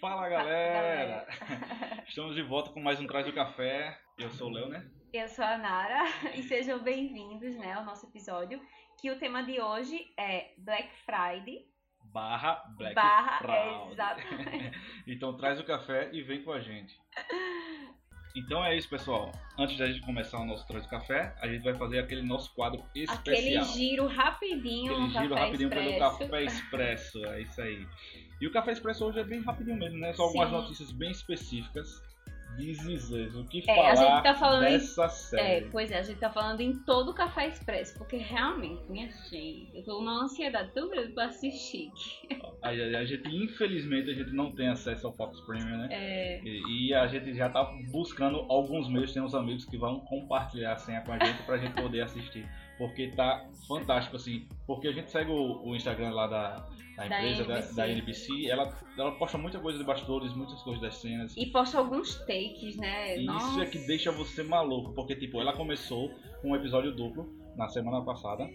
Fala galera! Estamos de volta com mais um Traz do Café. Eu sou o Léo, né? Eu sou a Nara e sejam bem-vindos né, ao nosso episódio. Que o tema de hoje é Black Friday. Barra Black barra, Friday. exatamente. então traz o café e vem com a gente. Então é isso, pessoal. Antes da gente começar o nosso do Café, a gente vai fazer aquele nosso quadro especial. Aquele giro rapidinho Aquele giro café rapidinho expresso. pelo Café Expresso, é isso aí. E o Café Expresso hoje é bem rapidinho mesmo, né? Só algumas Sim. notícias bem específicas. O que É, falar a gente tá falando em- dessa É, série. pois é, a gente tá falando em todo o Café Expresso, porque realmente, minha gente, eu tô numa ansiedade tão grande pra assistir. A, a- a gente, infelizmente, a gente não tem acesso ao Fox Premium, né? É, E, e a gente já tá buscando alguns meios, tem uns amigos que vão compartilhar a senha com a gente pra gente poder assistir. Porque tá fantástico, assim. Porque a gente segue o, o Instagram lá da, da Da empresa, da, NBC. da NBC, ela, ela posta muita coisa de bastidores, muitas coisas das cenas. e posta alguns takes, né? E isso Nossa. é que deixa você maluco, porque tipo, ela começou com um episódio duplo na semana passada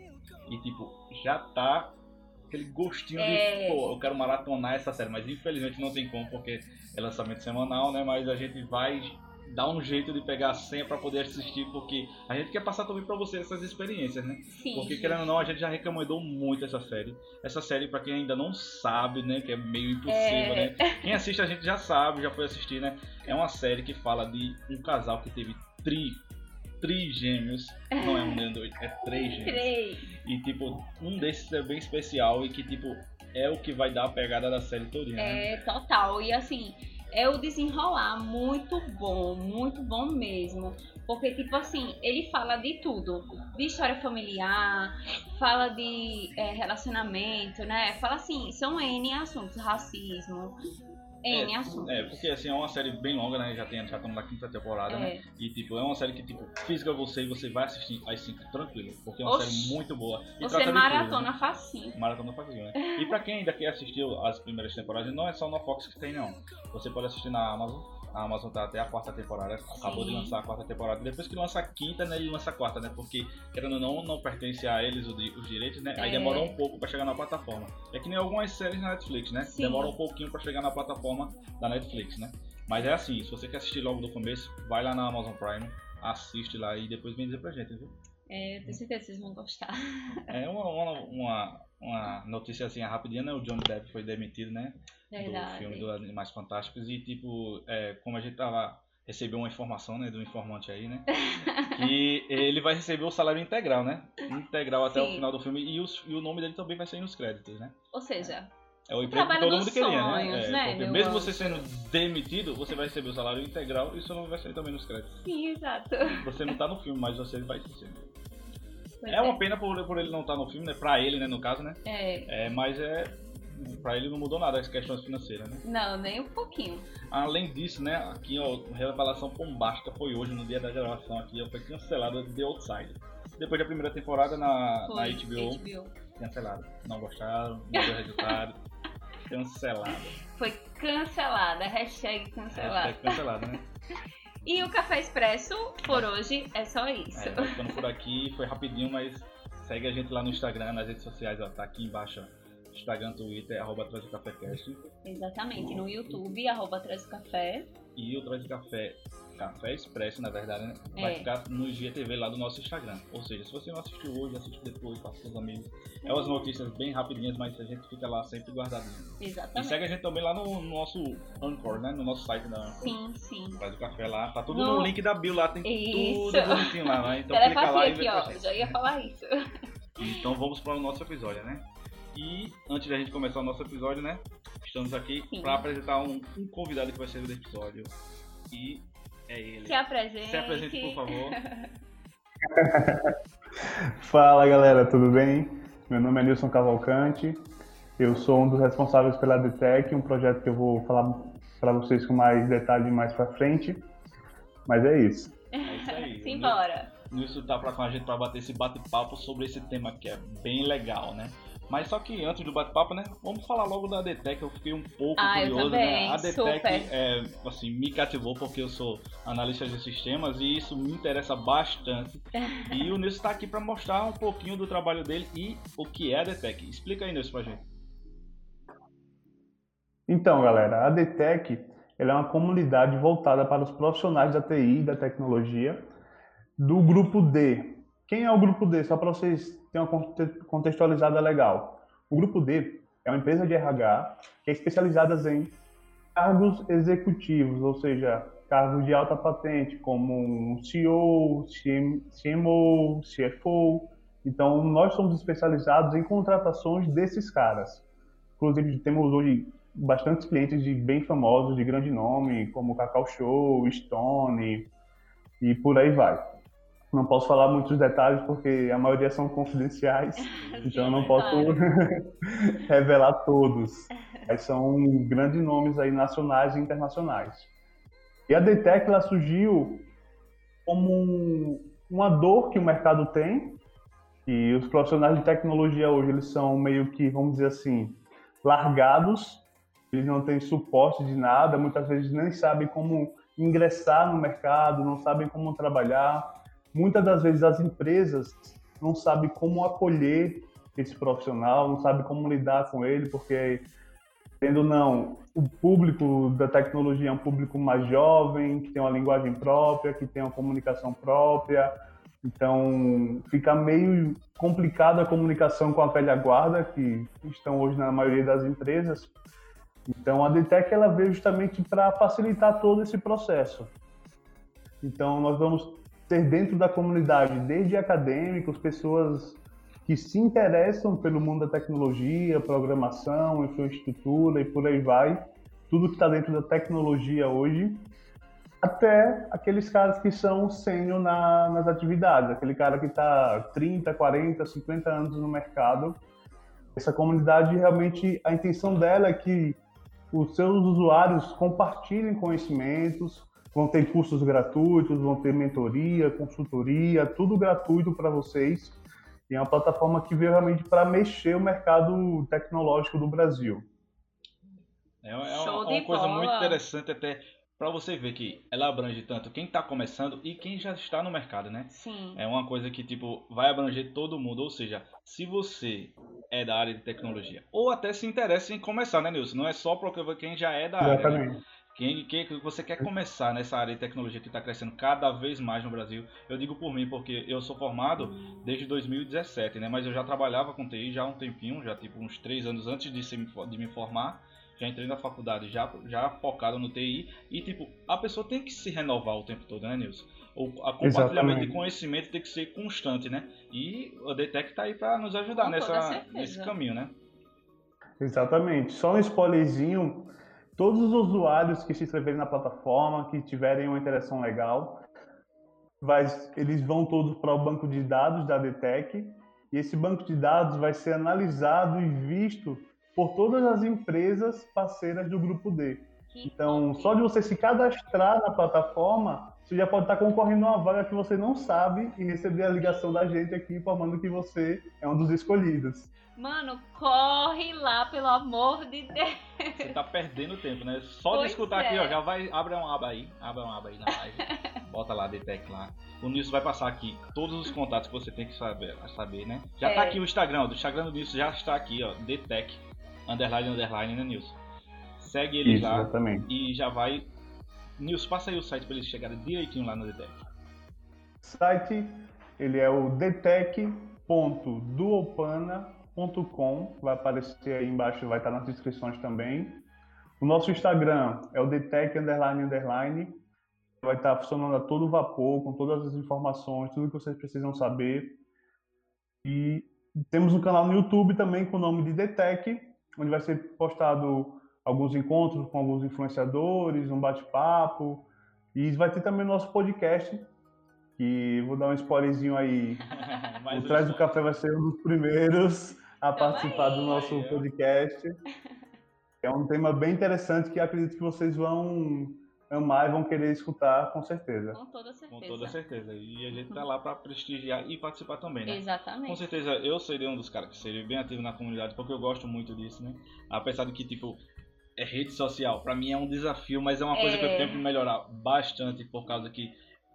e tipo, já tá aquele gostinho É. de, pô, eu quero maratonar essa série, mas infelizmente não tem como porque é lançamento semanal, né? Mas a gente vai dar um jeito de pegar a senha pra poder assistir, porque a gente quer passar também pra você essas experiências, né? Sim, Porque querendo ou não, a gente já recomendou muito essa série. Essa série, pra quem ainda não sabe, né? Que é meio impossível, É. né? Quem assiste a gente já sabe, já foi assistir, né? É uma série que fala de um casal que teve tri, trigêmeos. Não é um nem dois, é três gêmeos. Três. E tipo, um desses é bem especial e que tipo, é o que vai dar a pegada da série todinha, né? É, total. E assim, é o desenrolar muito bom, muito bom mesmo. Porque, tipo assim, ele fala de tudo. De história familiar, fala de é, relacionamento, né? Fala assim, são N assuntos, racismo, N assuntos. É, porque assim, é uma série bem longa, né? Já, tem, já estamos na quinta temporada, né? É. E tipo, é uma série que tipo, fisga você e você vai assistir assim, tranquilo. Porque é uma Oxi. série muito boa. E Você tudo, maratona né? facinho. Maratona facinho, né? E pra quem ainda quer assistir as primeiras temporadas, não é só na Fox que tem, não. Você pode assistir na Amazon. A Amazon tá até a quarta temporada, acabou de Sim. lançar a quarta temporada. Depois que lança a quinta, né, ele lança a quarta, né? Porque, querendo ou não, não pertence a eles os, di- os direitos, né? Aí É. demora um pouco pra chegar na plataforma. É que nem algumas séries na Netflix, né? Sim. Demora um pouquinho pra chegar na plataforma da Netflix, né? Mas é assim, se você quer assistir logo do começo, vai lá na Amazon Prime, assiste lá e depois vem dizer pra gente, viu? É, tenho certeza que vocês vão gostar. É uma, uma, uma, uma notícia assim rapidinha, né? O Johnny Depp foi demitido, né? Do Verdade. filme dos Animais Fantásticos. E tipo, é, como a gente tava. Recebeu uma informação, né, do informante aí, né? que ele vai receber o salário integral, né? Integral até o Sim. final do filme. E, os- e o nome dele também vai sair nos créditos, né? Ou seja, É o emprego que todo mundo queria, sonhos, né? né, porque meu mesmo anjo? você sendo demitido, você vai receber o salário integral e seu nome vai sair também nos créditos. sim, exato. Você não tá no filme, mas você vai ser. Pois É uma pena por, por ele não estar no filme, né? Pra ele, né, no caso, né? É, É, mas é. Pra ele não mudou nada as questões financeiras, né? não, nem um pouquinho. Além disso, né, aqui, ó, revelação bombástica foi hoje, no dia da gravação aqui, ó, foi cancelada The Outsider. Depois da primeira temporada na, na Foi HBO, HBO. cancelada. Não gostaram, não deu resultado. cancelada. Foi cancelada, hashtag cancelada. Hashtag cancelada, né? E o Café Expresso, por hoje, é só isso. É, vai ficando por aqui, foi rapidinho, mas segue a gente lá no Instagram, nas redes sociais, ó, tá aqui embaixo, ó. Instagram, Twitter, arroba Traz o Café Cast. Exatamente, no YouTube, arroba Traz o Café. E o Traz o Café, Café Expresso, na verdade, né? Vai É. ficar no GTV lá do nosso Instagram. Ou seja, se você não assistiu hoje, assiste depois, passa com seus amigos. É umas notícias bem rapidinhas, mas a gente fica lá sempre guardadinho. E Exatamente. segue a gente também lá no, no nosso Anchor, né? No nosso site da Anchor. Sim, sim. Traz o Café lá, tá tudo No- no link da bio lá, tem Isso. tudo bonitinho lá, né? Então Era clica lá e vê ó. Já ia falar isso. Então vamos para o nosso episódio, né? E antes da gente começar o nosso episódio, né? Estamos aqui para apresentar um, um convidado que vai ser do episódio. E é ele. Se apresente. Se apresente, por favor. Fala galera, tudo bem? Meu nome é Nilson Cavalcante, eu sou um dos responsáveis pela DTEC, um projeto que eu vou falar para vocês com mais detalhe mais para frente. Mas é isso. É isso aí. Simbora. Nilson tá pra, com a gente para bater esse bate-papo sobre esse tema que é bem legal, né? Mas só que antes do bate-papo, né? Vamos falar logo da DTEC. Eu fiquei um pouco Ah, curioso, né? A DTEC super. é, assim, me cativou porque eu sou analista de sistemas e isso me interessa bastante. e o Nilson está aqui para mostrar um pouquinho do trabalho dele e o que é a DTEC. Explica aí, Nilson, pra gente. Então, galera, a DTEC ela é uma comunidade voltada para os profissionais da TI e da tecnologia do grupo D. Quem é o grupo D? Só para vocês terem uma conte- contextualizada legal. O grupo D é uma empresa de RH que é especializada em cargos executivos, ou seja, cargos de alta patente, como um CEO, CM CMO, CFO. Então, nós somos especializados em contratações desses caras. Inclusive, temos hoje bastantes clientes de bem famosos, de grande nome, como Cacau Show, Stone e por aí vai. Não posso falar muitos detalhes porque a maioria são confidenciais, então eu não posso revelar todos. Mas são grandes nomes aí nacionais e internacionais. E a DTEC ela surgiu como um- uma dor que o mercado tem, e os profissionais de tecnologia hoje eles são meio que, vamos dizer assim, largados, eles não têm suporte de nada, muitas vezes nem sabem como ingressar no mercado, não sabem como trabalhar. Muitas das vezes as empresas não sabem como acolher esse profissional, não sabem como lidar com ele, porque, tendo não, o público da tecnologia é um público mais jovem, que tem uma linguagem própria, que tem uma comunicação própria, então, fica meio complicada a comunicação com a velha guarda, que estão hoje na maioria das empresas. Então, a DTEC ela veio justamente para facilitar todo esse processo. Então, nós vamos ter dentro da comunidade, desde acadêmicos, pessoas que se interessam pelo mundo da tecnologia, programação, infraestrutura e por aí vai. Tudo que está dentro da tecnologia hoje até aqueles caras que são sênior na, nas atividades, aquele cara que está 30, 40, 50 anos no mercado. Essa comunidade realmente, a intenção dela é que os seus usuários compartilhem conhecimentos, vão ter cursos gratuitos, vão ter mentoria, consultoria, tudo gratuito para vocês. E é uma plataforma que veio realmente para mexer o mercado tecnológico do Brasil. É, é uma, Show uma coisa bola. muito interessante até para você ver que ela abrange tanto quem está começando e quem já está no mercado, né? Sim. É uma coisa que tipo vai abranger todo mundo, ou seja, se você é da área de tecnologia ou até se interessa em começar, né, Nilson? Não é só para quem já é da área. né? Quem, quem você quer começar nessa área de tecnologia que está crescendo cada vez mais no Brasil? Eu digo por mim porque eu sou formado desde 2017, né? Mas eu já trabalhava com TI já há um tempinho, já tipo uns três anos antes de, se de me formar. Já entrei na faculdade já, já focado no TI e tipo a pessoa tem que se renovar o tempo todo, né, Nilson? O a compartilhamento Exatamente. de conhecimento tem que ser constante, né? E a DTEC está aí para nos ajudar Com nessa, nesse caminho, né? Exatamente. Só um spoilerzinho, todos os usuários que se inscreverem na plataforma, que tiverem uma interação legal, vai- eles vão todos para o banco de dados da DTEC e esse banco de dados vai ser analisado e visto por todas as empresas parceiras do grupo D. Então, só de você se cadastrar na plataforma, você já pode estar concorrendo a uma vaga que você não sabe e receber a ligação da gente aqui informando que você é um dos escolhidos. Mano, corre lá, pelo amor de Deus. Você tá perdendo tempo, né? Só de Pois escutar é. aqui, ó, já vai. Abre uma aba aí. Abre uma aba aí na live. Bota lá, Detec lá. O Nilson vai passar aqui todos os contatos que você tem que saber, saber né? Já tá É. aqui o Instagram, ó, do Instagram do Nilson já está aqui, ó. Detec, underline, underline, né, Nilson? Segue eles Isso, lá exatamente. e já vai. Nilson, passa aí o site para eles chegarem direitinho lá no Detec. site ele é o detec.duopana.com, vai aparecer aí embaixo, vai estar nas descrições também. O nosso Instagram é o detec underline underline, vai estar funcionando a todo vapor, com todas as informações, tudo que vocês precisam saber. E temos um canal no YouTube também com o nome de Detec, onde vai ser postado alguns encontros com alguns influenciadores, um bate-papo. E vai ter também o nosso podcast, que vou dar um spoilerzinho aí. O Traz do. Café vai ser um dos primeiros a Tamo participar do nosso Aí, podcast. É um tema bem interessante que acredito que vocês vão amar e vão querer escutar com certeza. Com toda certeza. Com toda certeza. E a gente tá lá para prestigiar e participar também, né? Exatamente. Com certeza eu seria um dos caras que seria bem ativo na comunidade, porque eu gosto muito disso, né? Apesar de que, tipo, é rede social, para mim é um desafio, mas é uma coisa É. que eu tenho que melhorar bastante, por causa que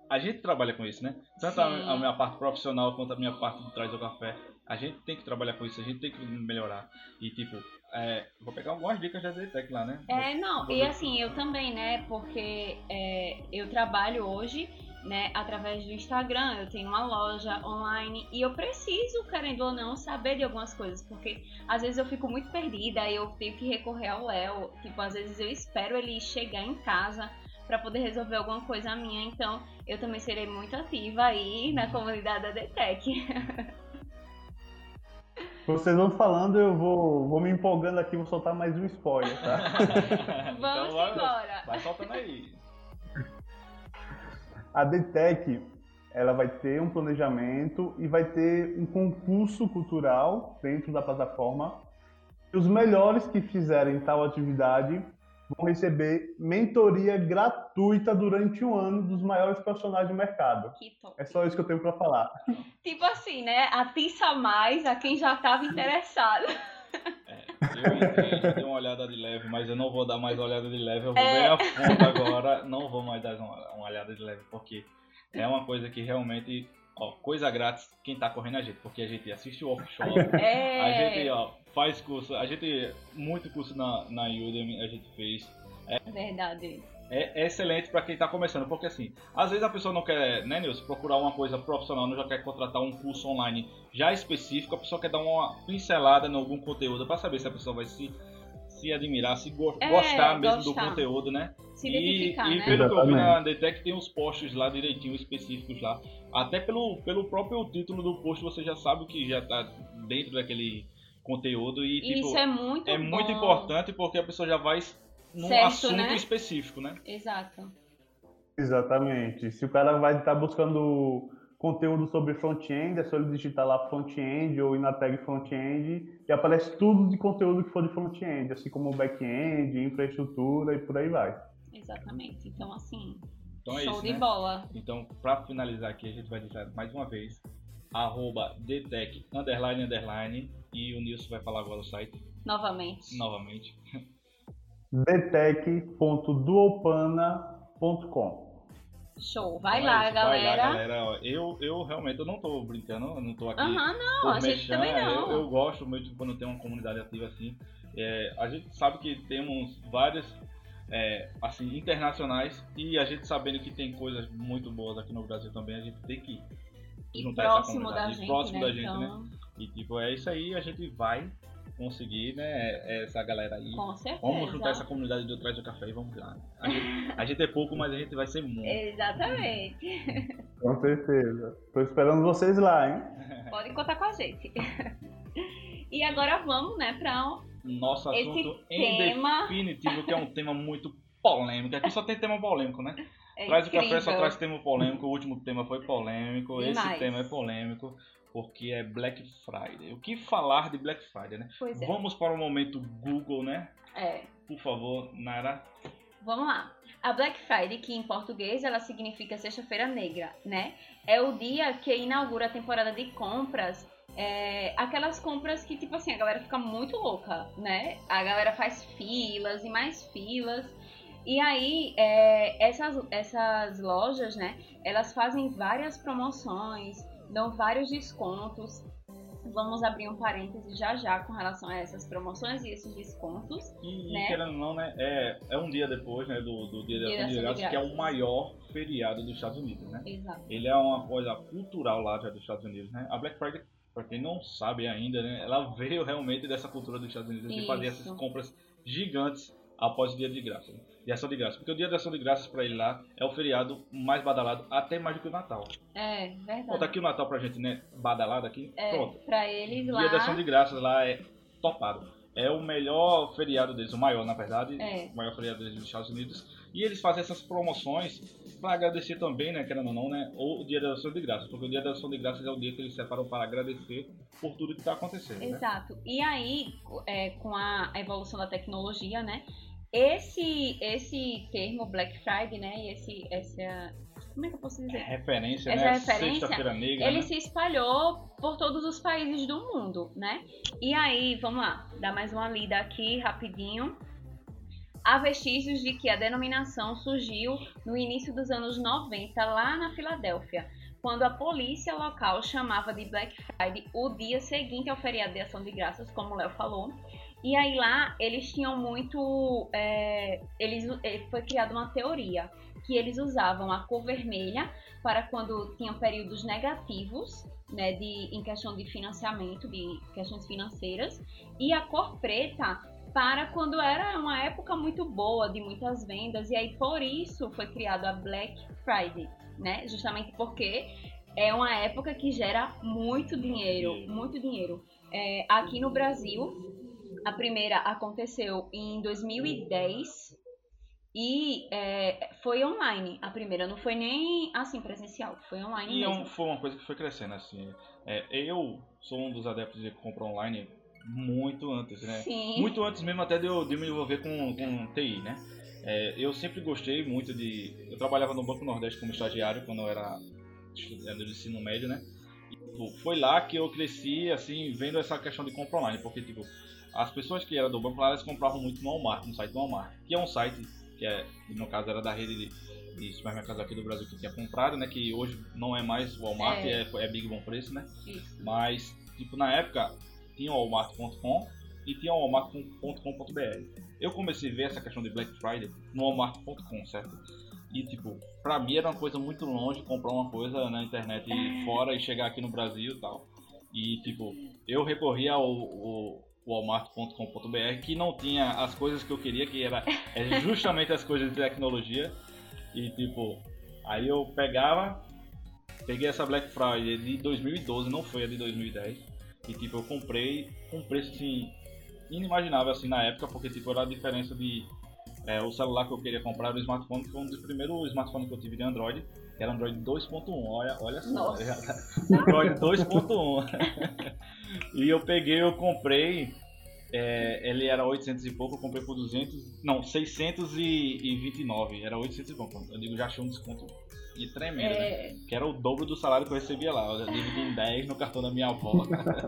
a gente trabalha com isso, né? Tanto Sim. a minha parte profissional quanto a minha parte de trás do café. A gente tem que trabalhar com isso, a gente tem que melhorar. E, tipo, é, vou pegar algumas dicas da Zetec lá, né? É, não, Vou e ver. assim, eu também, né? Porque é, eu trabalho hoje, né, através do Instagram, eu tenho uma loja online e eu preciso, querendo ou não, saber de algumas coisas, porque às vezes eu fico muito perdida e eu tenho que recorrer ao Léo. Tipo, às vezes eu espero ele chegar em casa pra poder resolver alguma coisa minha, então eu também serei muito ativa aí na comunidade da DTEC. Vocês vão falando, eu vou, vou me empolgando aqui, vou soltar mais um spoiler, tá? Vamos Então embora. Vai soltando aí. A DTEC, ela vai ter um planejamento e vai ter um concurso cultural dentro da plataforma. Os melhores que fizerem tal atividade vão receber mentoria gratuita durante um ano dos maiores profissionais do mercado. É só isso que eu tenho para falar. Tipo assim, né? Atiça mais a quem já tava interessado. Eu entrei, dei uma olhada de leve, mas eu não vou dar mais olhada de leve, eu vou É. bem a fundo agora, não vou mais dar uma, uma olhada de leve, porque é uma coisa que realmente, ó, coisa grátis, quem tá correndo é a gente, porque a gente assiste o workshop, É. a gente, ó, faz curso, a gente, muito curso na, na Udemy a gente fez, Verdade. É, é excelente para quem tá começando, porque assim, às vezes a pessoa não quer, né, Nilson, procurar uma coisa profissional, não já quer contratar um curso online já específico, a pessoa quer dar uma pincelada em algum conteúdo para saber se a pessoa vai se, se admirar, se go- É, gostar mesmo gostar. do conteúdo, né? Se E, identificar, e né? pelo que eu vi na Exatamente. DTEC tem os posts lá direitinho específicos lá. Até pelo, pelo próprio título do post você já sabe que já tá dentro daquele conteúdo e tipo, Isso é muito é bom. muito importante porque a pessoa já vai num Certo, assunto né? específico, né? Exato. Exatamente. Se o cara vai estar buscando conteúdo sobre front-end, é só ele digitar lá front-end ou ir na tag front-end e aparece tudo de conteúdo que for de front-end, assim como back-end, infraestrutura e por aí vai. Exatamente. Então, assim, Então é show isso, de né? bola. Então, pra finalizar aqui, a gente vai dizer mais uma vez arroba DTEC underline underline e o Nilson vai falar agora o site Novamente. novamente. detec.duopana.com Show. Vai é lá, galera. Vai lá, galera. Eu, eu realmente eu não tô brincando, eu não tô aqui. Aham, não, por a gente também não. Eu, eu gosto muito quando tem uma comunidade ativa assim. É, a gente sabe que temos várias é, assim internacionais e a gente sabendo que tem coisas muito boas aqui no Brasil também, a gente tem que E juntar essa próximo da comunidade. E gente, próximo né? da gente, né? então, E tipo, é isso aí, a gente vai conseguir, né, essa galera aí. com certeza. Vamos juntar essa comunidade do Trás do Café e vamos lá. A gente, a gente é pouco, mas a gente vai ser muito. Exatamente. Com certeza. Tô esperando vocês lá, hein? Pode contar com a gente. E agora vamos, né, pra um- Nosso Esse assunto em tema- definitivo, que é um tema muito polêmico. Aqui só tem tema polêmico, né? é Traz o incrível. café só traz tema polêmico. O último tema foi polêmico. Esse Demais. tema é polêmico porque é Black Friday. O que falar de Black Friday, né? Pois é. Vamos para o momento Google, né? É. Por favor, Nara. Vamos lá. A Black Friday, que em português ela significa Sexta-feira Negra, né? É o dia que inaugura a temporada de compras. é, aquelas compras que, tipo assim, a galera fica muito louca, né? A galera faz filas e mais filas. E aí, é, essas, essas lojas, né? Elas fazem várias promoções, dão vários descontos. Vamos abrir um parêntese já já com relação a essas promoções e esses descontos. E, Né? querendo ou não, né? É, é um dia depois, né? Do, do Dia da Ação de Graças, que é o maior feriado dos Estados Unidos, né? Exato. Ele é uma coisa cultural lá já dos Estados Unidos, né? A Black Friday, pra quem não sabe ainda, né? Ela veio realmente dessa cultura dos Estados Unidos de fazer Isso. essas compras gigantes após o Dia de Graça. Né? De Ação de Graça. Porque o Dia da Ação de Graças pra ele lá é o feriado mais badalado, até mais do que o Natal. É, verdade. Pronto, aqui o Natal pra gente, né? Badalado aqui. É, Pronto. pra eles lá. Dia da Ação de Graças lá é topado. É o melhor feriado deles, o maior na verdade, É. o maior feriado deles dos Estados Unidos. E eles fazem essas promoções para agradecer também, né, querendo ou não, né, o Dia da Ação de Graças. Porque o Dia da Ação de Graças é o dia que eles separam para agradecer por tudo que está acontecendo, né? Exato. E aí, é, com a evolução da tecnologia, né? Esse esse termo Black Friday, né? E esse essa como é que eu posso dizer? Referência, Essa né? referência, Sexta-feira Negra. Ele né? se espalhou por todos os países do mundo, né? E aí, vamos lá, dar mais uma lida aqui rapidinho. Há vestígios de que a denominação surgiu no início dos anos 90, lá na Filadélfia, quando a polícia local chamava de Black Friday o dia seguinte ao feriado de ação de graças, como o Léo falou. E aí lá eles tinham muito. é, eles, eh, foi criada uma teoria que eles usavam a cor vermelha para quando tinham períodos negativos, né, de, em questão de financiamento, de questões financeiras, e a cor preta para quando era uma época muito boa, de muitas vendas, e aí por isso foi criado a Black Friday, né? Justamente porque é uma época que gera muito dinheiro, muito dinheiro. É, aqui no Brasil, a primeira aconteceu em 2010 e é, foi online. A primeira não foi nem assim presencial, foi online E é mesmo. foi uma coisa que foi crescendo, assim. É, eu sou um dos adeptos de compra online muito antes, né? Sim. Muito antes mesmo até de eu, de me envolver com, com TI, né? É, eu sempre gostei muito de. Eu trabalhava no Banco Nordeste como estagiário quando eu era estudante do ensino médio, né? E, tipo, foi lá que eu cresci, assim, vendo essa questão de compra online, porque, tipo, as pessoas que eram do banco lá, elas compravam muito no Walmart, no site do Walmart, que é um site que, é, no caso, era da rede de, de supermercados aqui do Brasil que tinha comprado, né? Que hoje não é mais Walmart, É. é, é Big Bom Preço, né? Isso. Mas, tipo, na época tinha o Walmart.com e tinha o Walmart.com.br. Eu comecei a ver essa questão de Black Friday no Walmart.com, certo? E, tipo, pra mim era uma coisa muito longe comprar uma coisa na internet fora e chegar aqui no Brasil e tal. E, tipo, eu recorri ao, ao Walmart.com.br que não tinha as coisas que eu queria, que era é justamente as coisas de tecnologia. E, tipo, aí eu pegava, peguei essa Black Friday de 2012, não foi a de 2010. E tipo, eu comprei com preço assim inimaginável assim na época, porque tipo era a diferença de é, o celular que eu queria comprar o smartphone, que foi um dos primeiros smartphones que eu tive de Android, era Android 2.1, olha, olha só. Nossa. Android 2.1. e eu peguei, eu comprei, é, ele era 800 e pouco, eu comprei por 200, não, 629, era 800 e pouco. Eu digo, já achei um desconto e tremendo, né? É, que era o dobro do salário que eu recebia lá. Eu dividi em 10 no cartão da minha avó.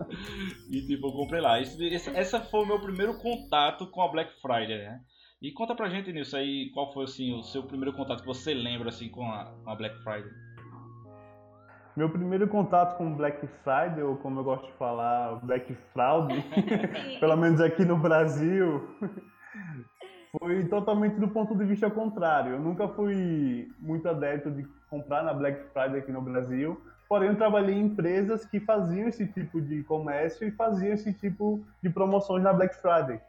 e tipo, eu comprei lá. Esse, esse, essa foi o meu primeiro contato com a Black Friday, né? E conta pra gente nisso aí, qual foi assim, o seu primeiro contato que você lembra assim com a, com a Black Friday? Meu primeiro contato com Black Friday, ou como eu gosto de falar, Black Fraud, pelo menos aqui no Brasil, foi totalmente do ponto de vista contrário. Eu nunca fui muito adepto de comprar na Black Friday aqui no Brasil, porém eu trabalhei em empresas que faziam esse tipo de comércio e faziam esse tipo de promoções na Black Friday.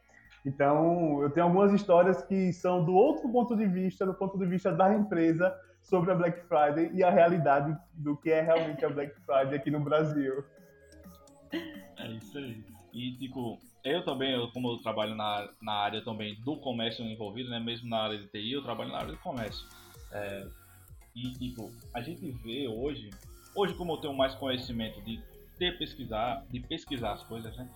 Então, eu tenho algumas histórias que são do outro ponto de vista, do ponto de vista da empresa, sobre a Black Friday e a realidade do que é realmente a Black Friday aqui no Brasil. É isso aí. E tipo, eu também, eu, como eu trabalho na, na área também do comércio envolvido, né? Mesmo na área de TI, eu trabalho na área do comércio. É, e tipo, a gente vê hoje, hoje como eu tenho mais conhecimento de ter pesquisar, de pesquisar as coisas, né?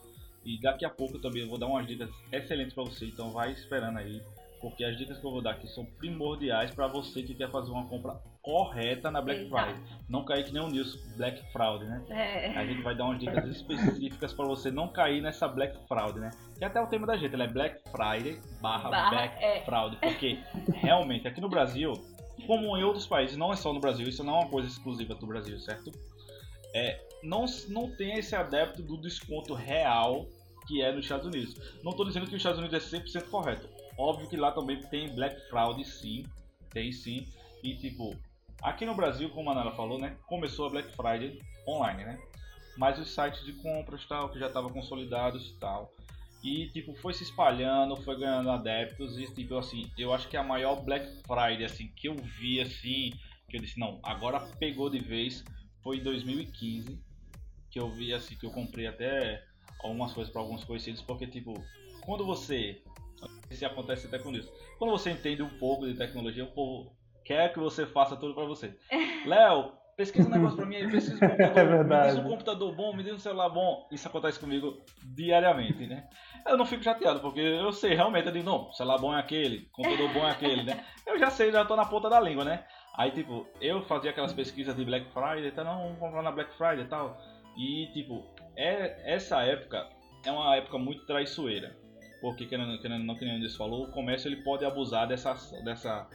E daqui a pouco eu também vou dar umas dicas excelentes para você, então vai esperando aí, porque as dicas que eu vou dar aqui são primordiais para você que quer fazer uma compra correta na Black Exato. Friday. Não cair que nem o Nilson, Black Fraud, né? é, A gente vai dar umas dicas específicas para você não cair nessa Black Fraud, né? Que é até o tema da gente, ela é Black Friday barra Barra, Black é. Fraud. Porque realmente aqui no Brasil, como em outros países, não é só no Brasil, isso não é uma coisa exclusiva do Brasil, certo? É, não, não tem esse adepto do desconto real que é nos Estados Unidos. Não estou dizendo que os Estados Unidos é 100% correto. Óbvio que lá também tem Black Fraud, sim. Tem sim. E tipo, aqui no Brasil, como a Nara falou, né? Começou a Black Friday online, né? Mas os sites de compras tal, que já estavam consolidados e tal. E tipo, foi se espalhando, foi ganhando adeptos. E tipo, assim, eu acho que a maior Black Friday, assim, que eu vi assim, que eu disse, não, agora pegou de vez, foi em 2015. Que eu vi assim, que eu comprei até algumas coisas para alguns conhecidos, porque tipo, quando você. Se acontece até com isso. Quando você entende um pouco de tecnologia, o povo quer que você faça tudo para você. Léo, pesquisa um negócio pra mim aí, pesquisa um computador, É me diz um computador bom, me diz um celular bom. Isso acontece comigo diariamente, né? Eu não fico chateado, porque eu sei realmente, eu digo, não, celular bom é aquele, computador bom é aquele, né? Eu já sei, já tô na ponta da língua, né? Aí, tipo, eu fazia aquelas pesquisas de Black Friday, tá, não, vamos comprar na Black Friday e tal. E, tipo, é, essa época é uma época muito traiçoeira. Porque, querendo, querendo não, que nem o falou, o comércio ele pode abusar dessa, dessa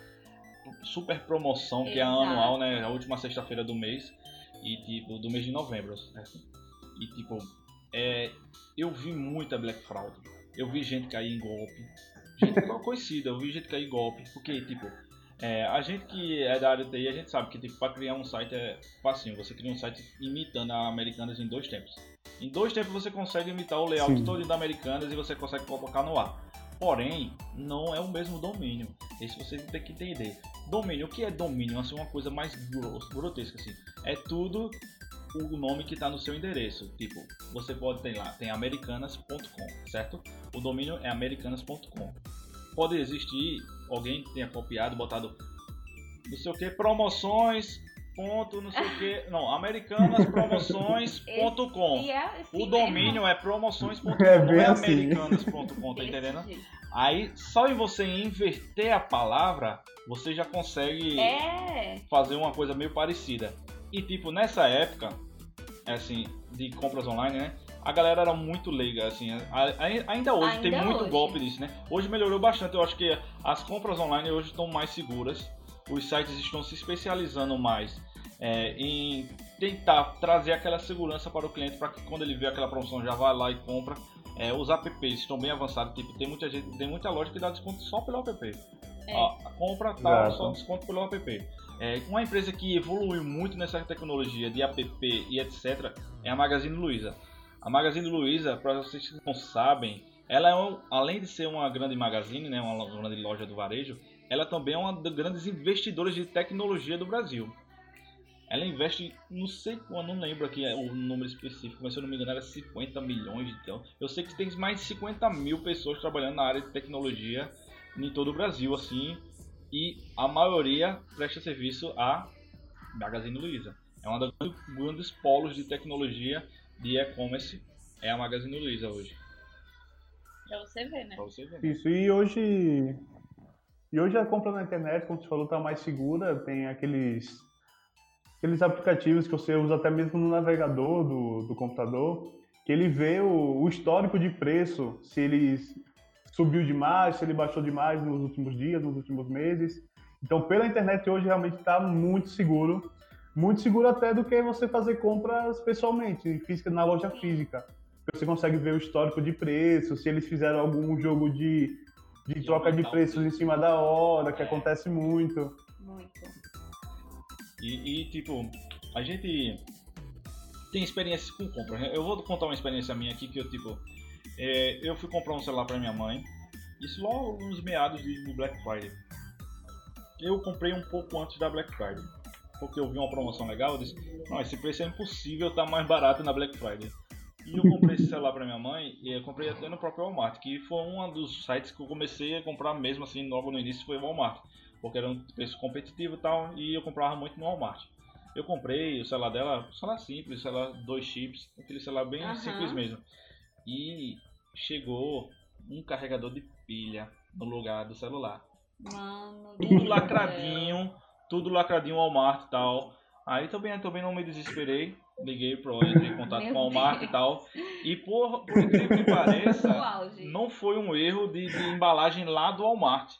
super promoção que é Exato. anual, né? A última sexta-feira do mês. E, tipo, do mês de novembro, certo? E, tipo, é, eu vi muita Black Fraud. Eu vi gente cair em golpe. Gente conhecida, eu vi gente cair em golpe. Porque, tipo, é, a gente que é da área TI, a gente sabe que, tipo, pra criar um site é facinho. Você cria um site imitando a Americanas em dois tempos. Em dois tempos você consegue imitar o layout Sim. todo da Americanas e você consegue colocar no ar. Porém, não é o mesmo domínio. Isso você tem que entender. Domínio, o que é domínio? Assim, uma coisa mais grotesca assim. É tudo o nome que está no seu endereço. Tipo, você pode ter lá, tem americanas.com, certo? O domínio é americanas.com. Pode existir alguém que tenha copiado, botado não sei o que, promoções, ponto, não sei o que. Não, americanaspromoções.com. É assim O mesmo. domínio é promoções.com, É não bem é assim. americanas.com, tá entendendo? jeito. Aí, só em você inverter a palavra, você já consegue É. fazer uma coisa meio parecida. E tipo, nessa época, assim, de compras online, né? A galera era muito leiga, assim. ainda hoje tem Ainda muito hoje. golpe disso, né? Hoje melhorou bastante. Eu acho que as compras online hoje estão mais seguras. Os sites estão se especializando mais é, em tentar trazer aquela segurança para o cliente para que quando ele vê aquela promoção já vá lá e compra. É, os apps estão bem avançados. Tipo, tem muita gente, tem muita loja que dá desconto só pelo app. É. Ó, a compra tal, Exato. só desconto pelo app. É, uma empresa que evoluiu muito nessa tecnologia de app e etc. é a Magazine Luiza. A Magazine Luiza, para vocês que não sabem, ela é um, além de ser uma grande magazine, né, uma grande loja do varejo, ela também é uma das grandes investidoras de tecnologia do Brasil. Ela investe, não sei, eu não lembro aqui é, o número específico, mas se eu não me engano era 50 milhões. Então, eu sei que tem mais de 50 mil pessoas trabalhando na área de tecnologia em todo o Brasil, assim, e a maioria presta serviço à Magazine Luiza. É uma das grandes polos de tecnologia de e-commerce, é a Magazine Luiza hoje. Pra você ver, né? Pra você ver. Isso, e hoje. E hoje a compra na internet, como você falou, tá mais segura. Tem aqueles. Aqueles aplicativos que você usa até mesmo no navegador do, do computador, que ele vê o, o histórico de preço, se ele subiu demais, se ele baixou demais nos últimos dias, nos últimos meses. Então, pela internet hoje realmente está muito seguro. Muito seguro até do que você fazer compras pessoalmente, física, na loja física. Você consegue ver o histórico de preço, se eles fizeram algum jogo de, de troca de preços em cima da hora, que É. acontece muito. Muito. E, e, tipo, a gente tem experiências com compras. né? Eu vou contar uma experiência minha aqui que eu, tipo, é, eu fui comprar um celular pra minha mãe, isso logo nos meados de, do Black Friday. Eu comprei um pouco antes da Black Friday, porque eu vi uma promoção legal, eu disse, não, esse preço é impossível, tá mais barato na Black Friday. E eu comprei esse celular pra minha mãe, e eu comprei até no próprio Walmart, que foi um dos sites que eu comecei a comprar mesmo assim, logo no início foi o Walmart porque era um preço competitivo e tal, e eu comprava muito no Walmart. Eu comprei o celular dela, celular simples, celular dois chips, aquele celular bem Aham. simples mesmo. E chegou um carregador de pilha no lugar do celular. Mano. Tudo do lacradinho, tudo lacradinho Walmart e tal. Aí também, também não me desesperei, liguei pro entrei em contato Meu com o Walmart Deus. e tal. E por, por incrível que pareça, não foi um erro de, de embalagem lá do Walmart.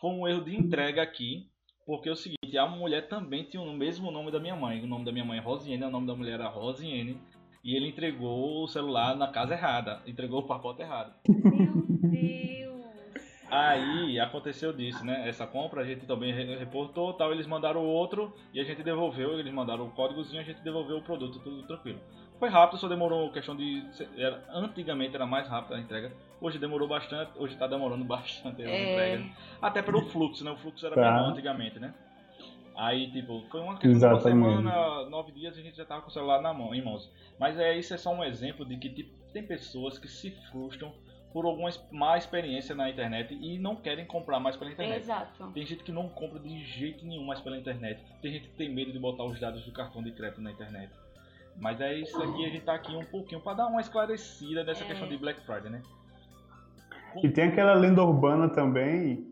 Foi um erro de entrega aqui. Porque é o seguinte, a mulher também tinha o mesmo nome da minha mãe. O nome da minha mãe é Rosiane, o nome da mulher era Rosiane. E ele entregou o celular na casa errada. Entregou o pacote errado. Meu Deus. Aí aconteceu disso, né? Essa compra a gente também re- reportou, tal, eles mandaram outro e a gente devolveu, eles mandaram o códigozinho, a gente devolveu o produto, tudo tranquilo. Foi rápido, só demorou questão de. Era, antigamente era mais rápido a entrega, hoje demorou bastante, hoje tá demorando bastante a É. entrega. Até pelo fluxo, né? O fluxo era Tá. menor antigamente, né? Aí, tipo, foi uma uma semana, nove dias, a gente já tava com o celular na mão, em mãos. Mas é, isso é só um exemplo de que tipo, tem pessoas que se frustram por alguma má experiência na internet e não querem comprar mais pela internet. Exato. Tem gente que não compra de jeito nenhum mais pela internet. Tem gente que tem medo de botar os dados do cartão de crédito na internet. Mas é isso aqui, a gente tá aqui um pouquinho para dar uma esclarecida dessa É. questão de Black Friday, né? E tem aquela lenda urbana também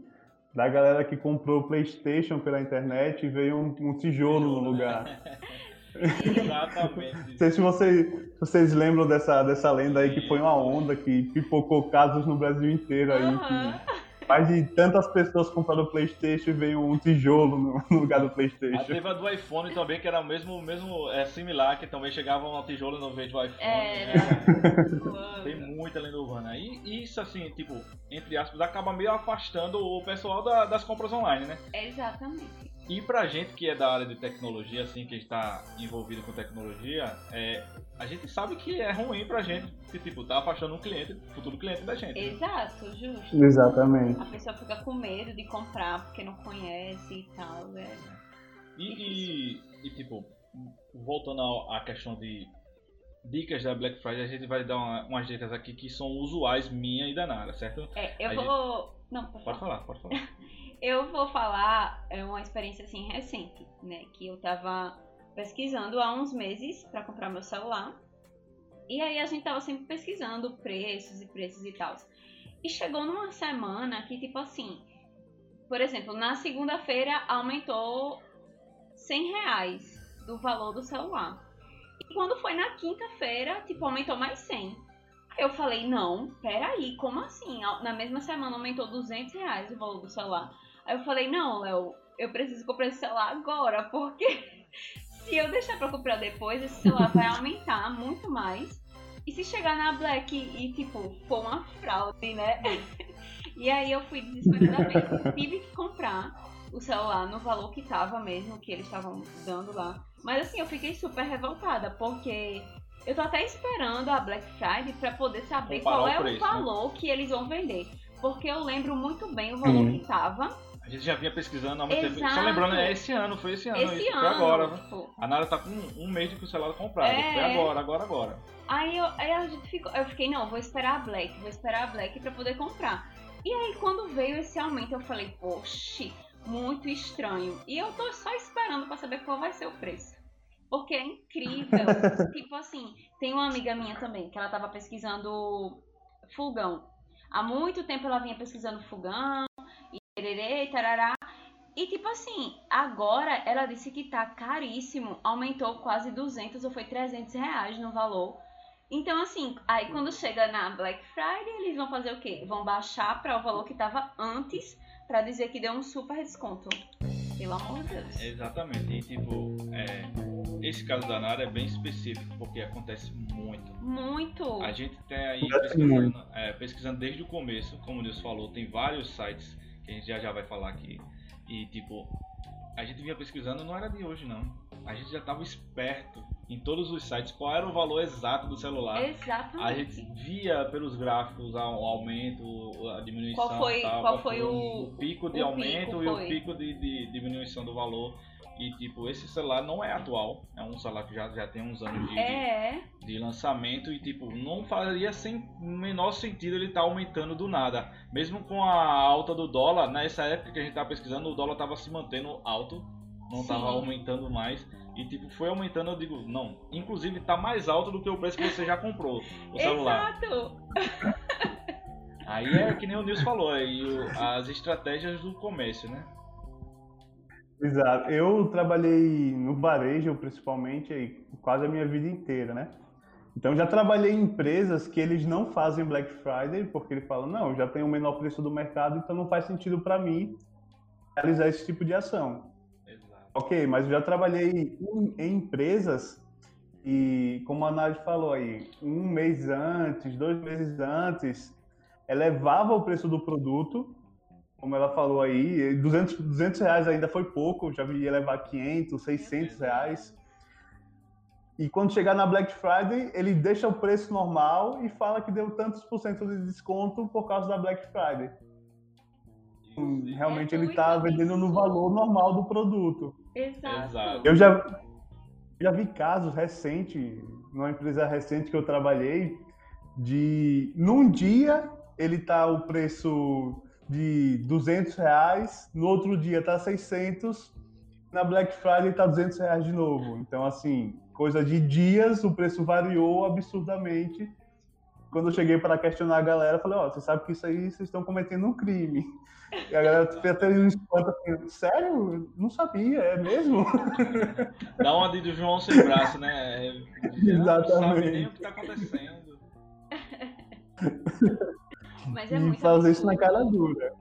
da galera que comprou o PlayStation pela internet e veio um, um tijolo no lugar. Exatamente. Não sei se vocês, se vocês lembram dessa, dessa lenda aí que foi uma onda que pipocou casos no Brasil inteiro aí. Que mais de tantas pessoas compraram o PlayStation e veio um tijolo no, no lugar do Ah, PlayStation. teve a do iPhone também, que era o mesmo, mesmo é, similar, que também chegava um tijolo no veio do iPhone. Era. né? Tem muita lenda urbana. E isso, assim, tipo, entre aspas, acaba meio afastando o pessoal da- das compras online, né? Exatamente. E pra gente que é da área de tecnologia, assim, que está envolvido com tecnologia, é, a gente sabe que é ruim pra gente, que tipo, tá afastando um cliente, futuro cliente da gente. né? Exato, justo. Exatamente. A pessoa fica com medo de comprar porque não conhece e tal, né? E, e, e, tipo, voltando à questão de dicas da Black Friday, a gente vai dar uma- umas dicas aqui que são usuais minha e da Nara, certo? É, eu A vou. Não, pode Pode falar. falar, pode falar. Eu vou falar é uma experiência assim recente, né? Que eu tava pesquisando há uns meses pra comprar meu celular. E aí a gente tava sempre pesquisando preços e preços e tal. E chegou numa semana que, tipo assim, por exemplo, na segunda-feira aumentou 100 reais do valor do celular. E quando foi na quinta-feira, tipo, aumentou mais 100. Aí eu falei, não, peraí, como assim? Na mesma semana aumentou 200 reais o valor do celular. Aí eu falei, não, Léo, eu preciso comprar esse celular agora, porque se eu deixar pra comprar depois, esse celular vai aumentar muito mais. E se chegar na Black e, tipo, for uma fraude, né? E aí eu fui desesperadamente, tive que comprar o celular no valor que tava mesmo, que eles estavam dando lá. Mas assim, eu fiquei super revoltada, porque eu tô até esperando a Black Friday pra poder saber Comparar qual o é preço, o né? valor que eles vão vender. Porque eu lembro muito bem o valor Sim. que tava. A gente já vinha pesquisando há muito tempo. Só lembrando, é esse ano, foi esse ano. Esse isso, ano. Foi agora, tipo, A Nara tá com um mês de que o celular comprado. É. Foi agora, agora, agora. Aí, eu, aí a gente ficou, eu fiquei, não, vou esperar a Black, vou esperar a Black pra poder comprar. E aí quando veio esse aumento, eu falei, poxa, muito estranho. E eu tô só esperando pra saber qual vai ser o preço. Porque é incrível. tipo assim, tem uma amiga minha também, que ela tava pesquisando fogão. Há muito tempo ela vinha pesquisando fogão, tererê, e tarará. E tipo assim, agora ela disse que tá caríssimo, aumentou quase 200 ou foi 300 reais no valor. Então assim, aí quando chega na Black Friday, eles vão fazer o quê? Vão baixar para o valor que tava antes, pra dizer que deu um super desconto. Pelo amor de Deus. Exatamente. E tipo, é, esse caso da Nara é bem específico, porque acontece muito. Muito. A gente tem aí pesquisando, é, pesquisando desde o começo, como o Deus falou, tem vários sites que a gente já já vai falar aqui. E tipo, a gente vinha pesquisando, não era de hoje não. A gente já estava esperto em todos os sites qual era o valor exato do celular. Exatamente. A gente via pelos gráficos o aumento, a diminuição. Qual foi- tal, qual foi o- o pico de o aumento pico, e o pico de, de diminuição do valor. E tipo, esse celular não é atual, é um celular que já, já tem uns anos de, de- É, de lançamento e tipo, não faria sem menor sentido ele estar aumentando do nada. Mesmo com a alta do dólar, nessa época que a gente estava pesquisando, o dólar estava se mantendo alto, não estava aumentando mais. E tipo, foi aumentando, eu digo, não, inclusive está mais alto do que o preço que você já comprou o celular. exato. Aí é que nem o Nils falou, aí o- as estratégias do comércio, né? Exato. Eu trabalhei no varejo, principalmente, aí, quase a minha vida inteira, né? Então, já trabalhei em empresas que eles não fazem Black Friday, porque ele fala, não, já tem o menor preço do mercado, então não faz sentido para mim realizar esse tipo de ação. Ok, mas eu já trabalhei em, em empresas e, como a Nádia falou aí, um mês antes, dois meses antes, elevava o preço do produto, como ela falou aí, 200, 200 reais ainda foi pouco, já ia levar 500, 600 reais. E quando chegar na Black Friday, ele deixa o preço normal e fala que deu tantos por cento de desconto por causa da Black Friday. Realmente É ele está vendendo no valor normal do produto. Exato. Exato. Eu já, já vi casos recentes, numa empresa recente que eu trabalhei, de num dia ele tá o preço de 200 reais, no outro dia tá 600, na Black Friday tá 200 reais de novo. Então, assim, coisa de dias, o preço variou absurdamente. Quando eu cheguei para questionar a galera, eu falei, ó, oh, você sabe que isso aí vocês estão cometendo um crime. E a galera fez até um espanto assim, sério? Não sabia, é mesmo? Dá uma de João sem braço, né? É, Exatamente. Não sabe nem o que tá acontecendo. Mas é e muito fazer absurdo. isso na cara dura.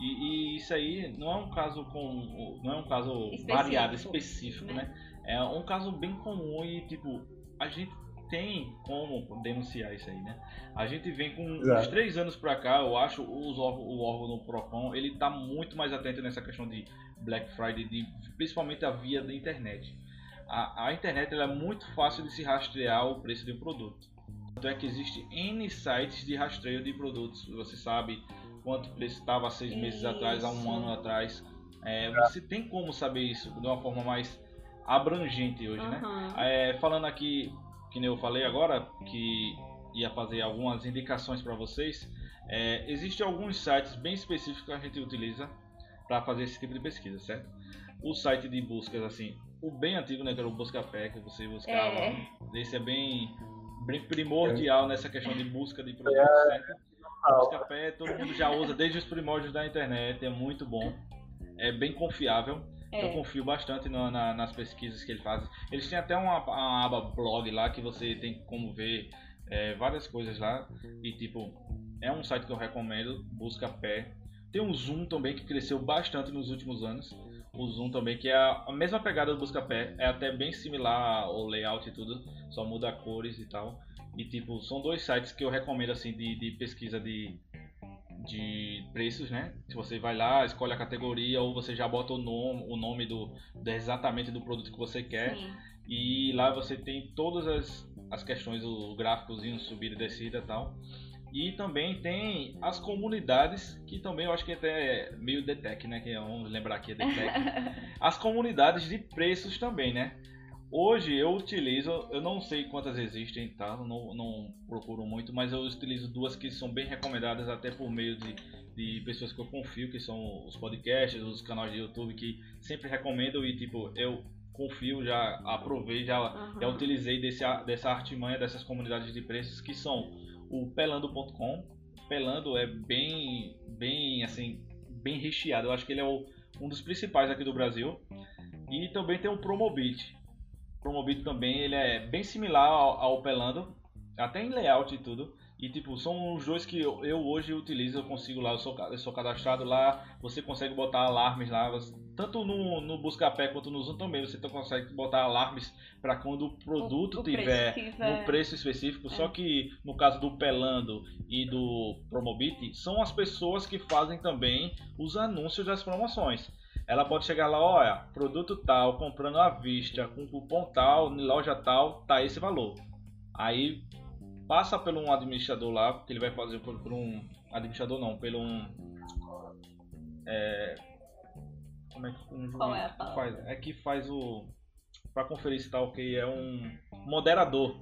E, e isso aí não é um caso com. não é um caso Específico, variado, específico, né? né? É um caso bem comum e tipo, a gente tem como denunciar isso aí, né? A gente vem com Exato. uns três anos pra cá, eu acho, os órgãos- o órgão do Procon, ele tá muito mais atento nessa questão de Black Friday, de, principalmente a via da internet. A, a internet ela é muito fácil de se rastrear o preço de um produto. Tanto é que existe N sites de rastreio de produtos. Você sabe quanto o preço estava seis meses atrás, há um Isso. ano atrás. É, você tem como saber isso de uma forma mais abrangente hoje, né? Aham. É, falando aqui, que nem eu falei agora, que ia fazer algumas indicações para vocês, é, existem alguns sites bem específicos que a gente utiliza para fazer esse tipo de pesquisa, certo? O site de buscas, assim, o bem antigo, né, que era o Buscapé, que você buscava, É. esse é bem, bem primordial nessa questão de busca de produtos, É. certo? O Buscapé todo mundo já usa desde os primórdios da internet, é muito bom, é bem confiável. É. Eu confio bastante na- na- nas pesquisas que ele faz. Eles têm até uma, uma aba blog lá que você tem como ver é, várias coisas lá. E tipo, é um site que eu recomendo, busca pé. Tem o Zoom também que cresceu bastante nos últimos anos. O Zoom também, que é a a mesma pegada do busca pé, é até bem similar ao layout e tudo, só muda cores e tal. E tipo, são dois sites que eu recomendo assim de, de pesquisa de, de preços, né? Se você vai lá, escolhe a categoria ou você já bota o nome, o nome do, do exatamente do produto que você quer Sim. e lá você tem todas as, as questões, o gráficozinho, subida e descida e tal. E também tem as comunidades, que também eu acho que até é meio DTEC, né? Que vamos lembrar aqui é DTEC. As comunidades de preços também, né? Hoje eu utilizo, eu não sei quantas existem, tá? Não, não procuro muito, mas eu utilizo duas que são bem recomendadas até por meio de, de pessoas que eu confio, que são os podcasts, os canais de YouTube que sempre recomendam e tipo, eu confio, já aprovei, já, Aham. já utilizei desse, dessa artimanha dessas comunidades de preços que são o pelando.com. Pelando é bem, bem assim, bem recheado. Eu acho que ele é o- um dos principais aqui do Brasil. E também tem o Promobit. O Promobit também ele é bem similar ao, ao Pelando, até em layout e tudo. E tipo, são os dois que eu, eu hoje utilizo, eu consigo lá, eu sou, eu sou cadastrado lá, você consegue botar alarmes lá, você- tanto no, no Buscapé quanto no Zoom também, você consegue botar alarmes para quando o produto O- o tiver tiver- no preço específico, É. só que no caso do Pelando e do Promobit, são as pessoas que fazem também os anúncios das promoções. Ela pode chegar lá, olha, produto tal, comprando à vista, com cupom tal, em loja tal, tá esse valor. Aí passa por um administrador lá, que ele vai fazer por, por um administrador não, pelo um é, como é que um Qual é a faz? É que faz o para conferir se tá ok, é um moderador.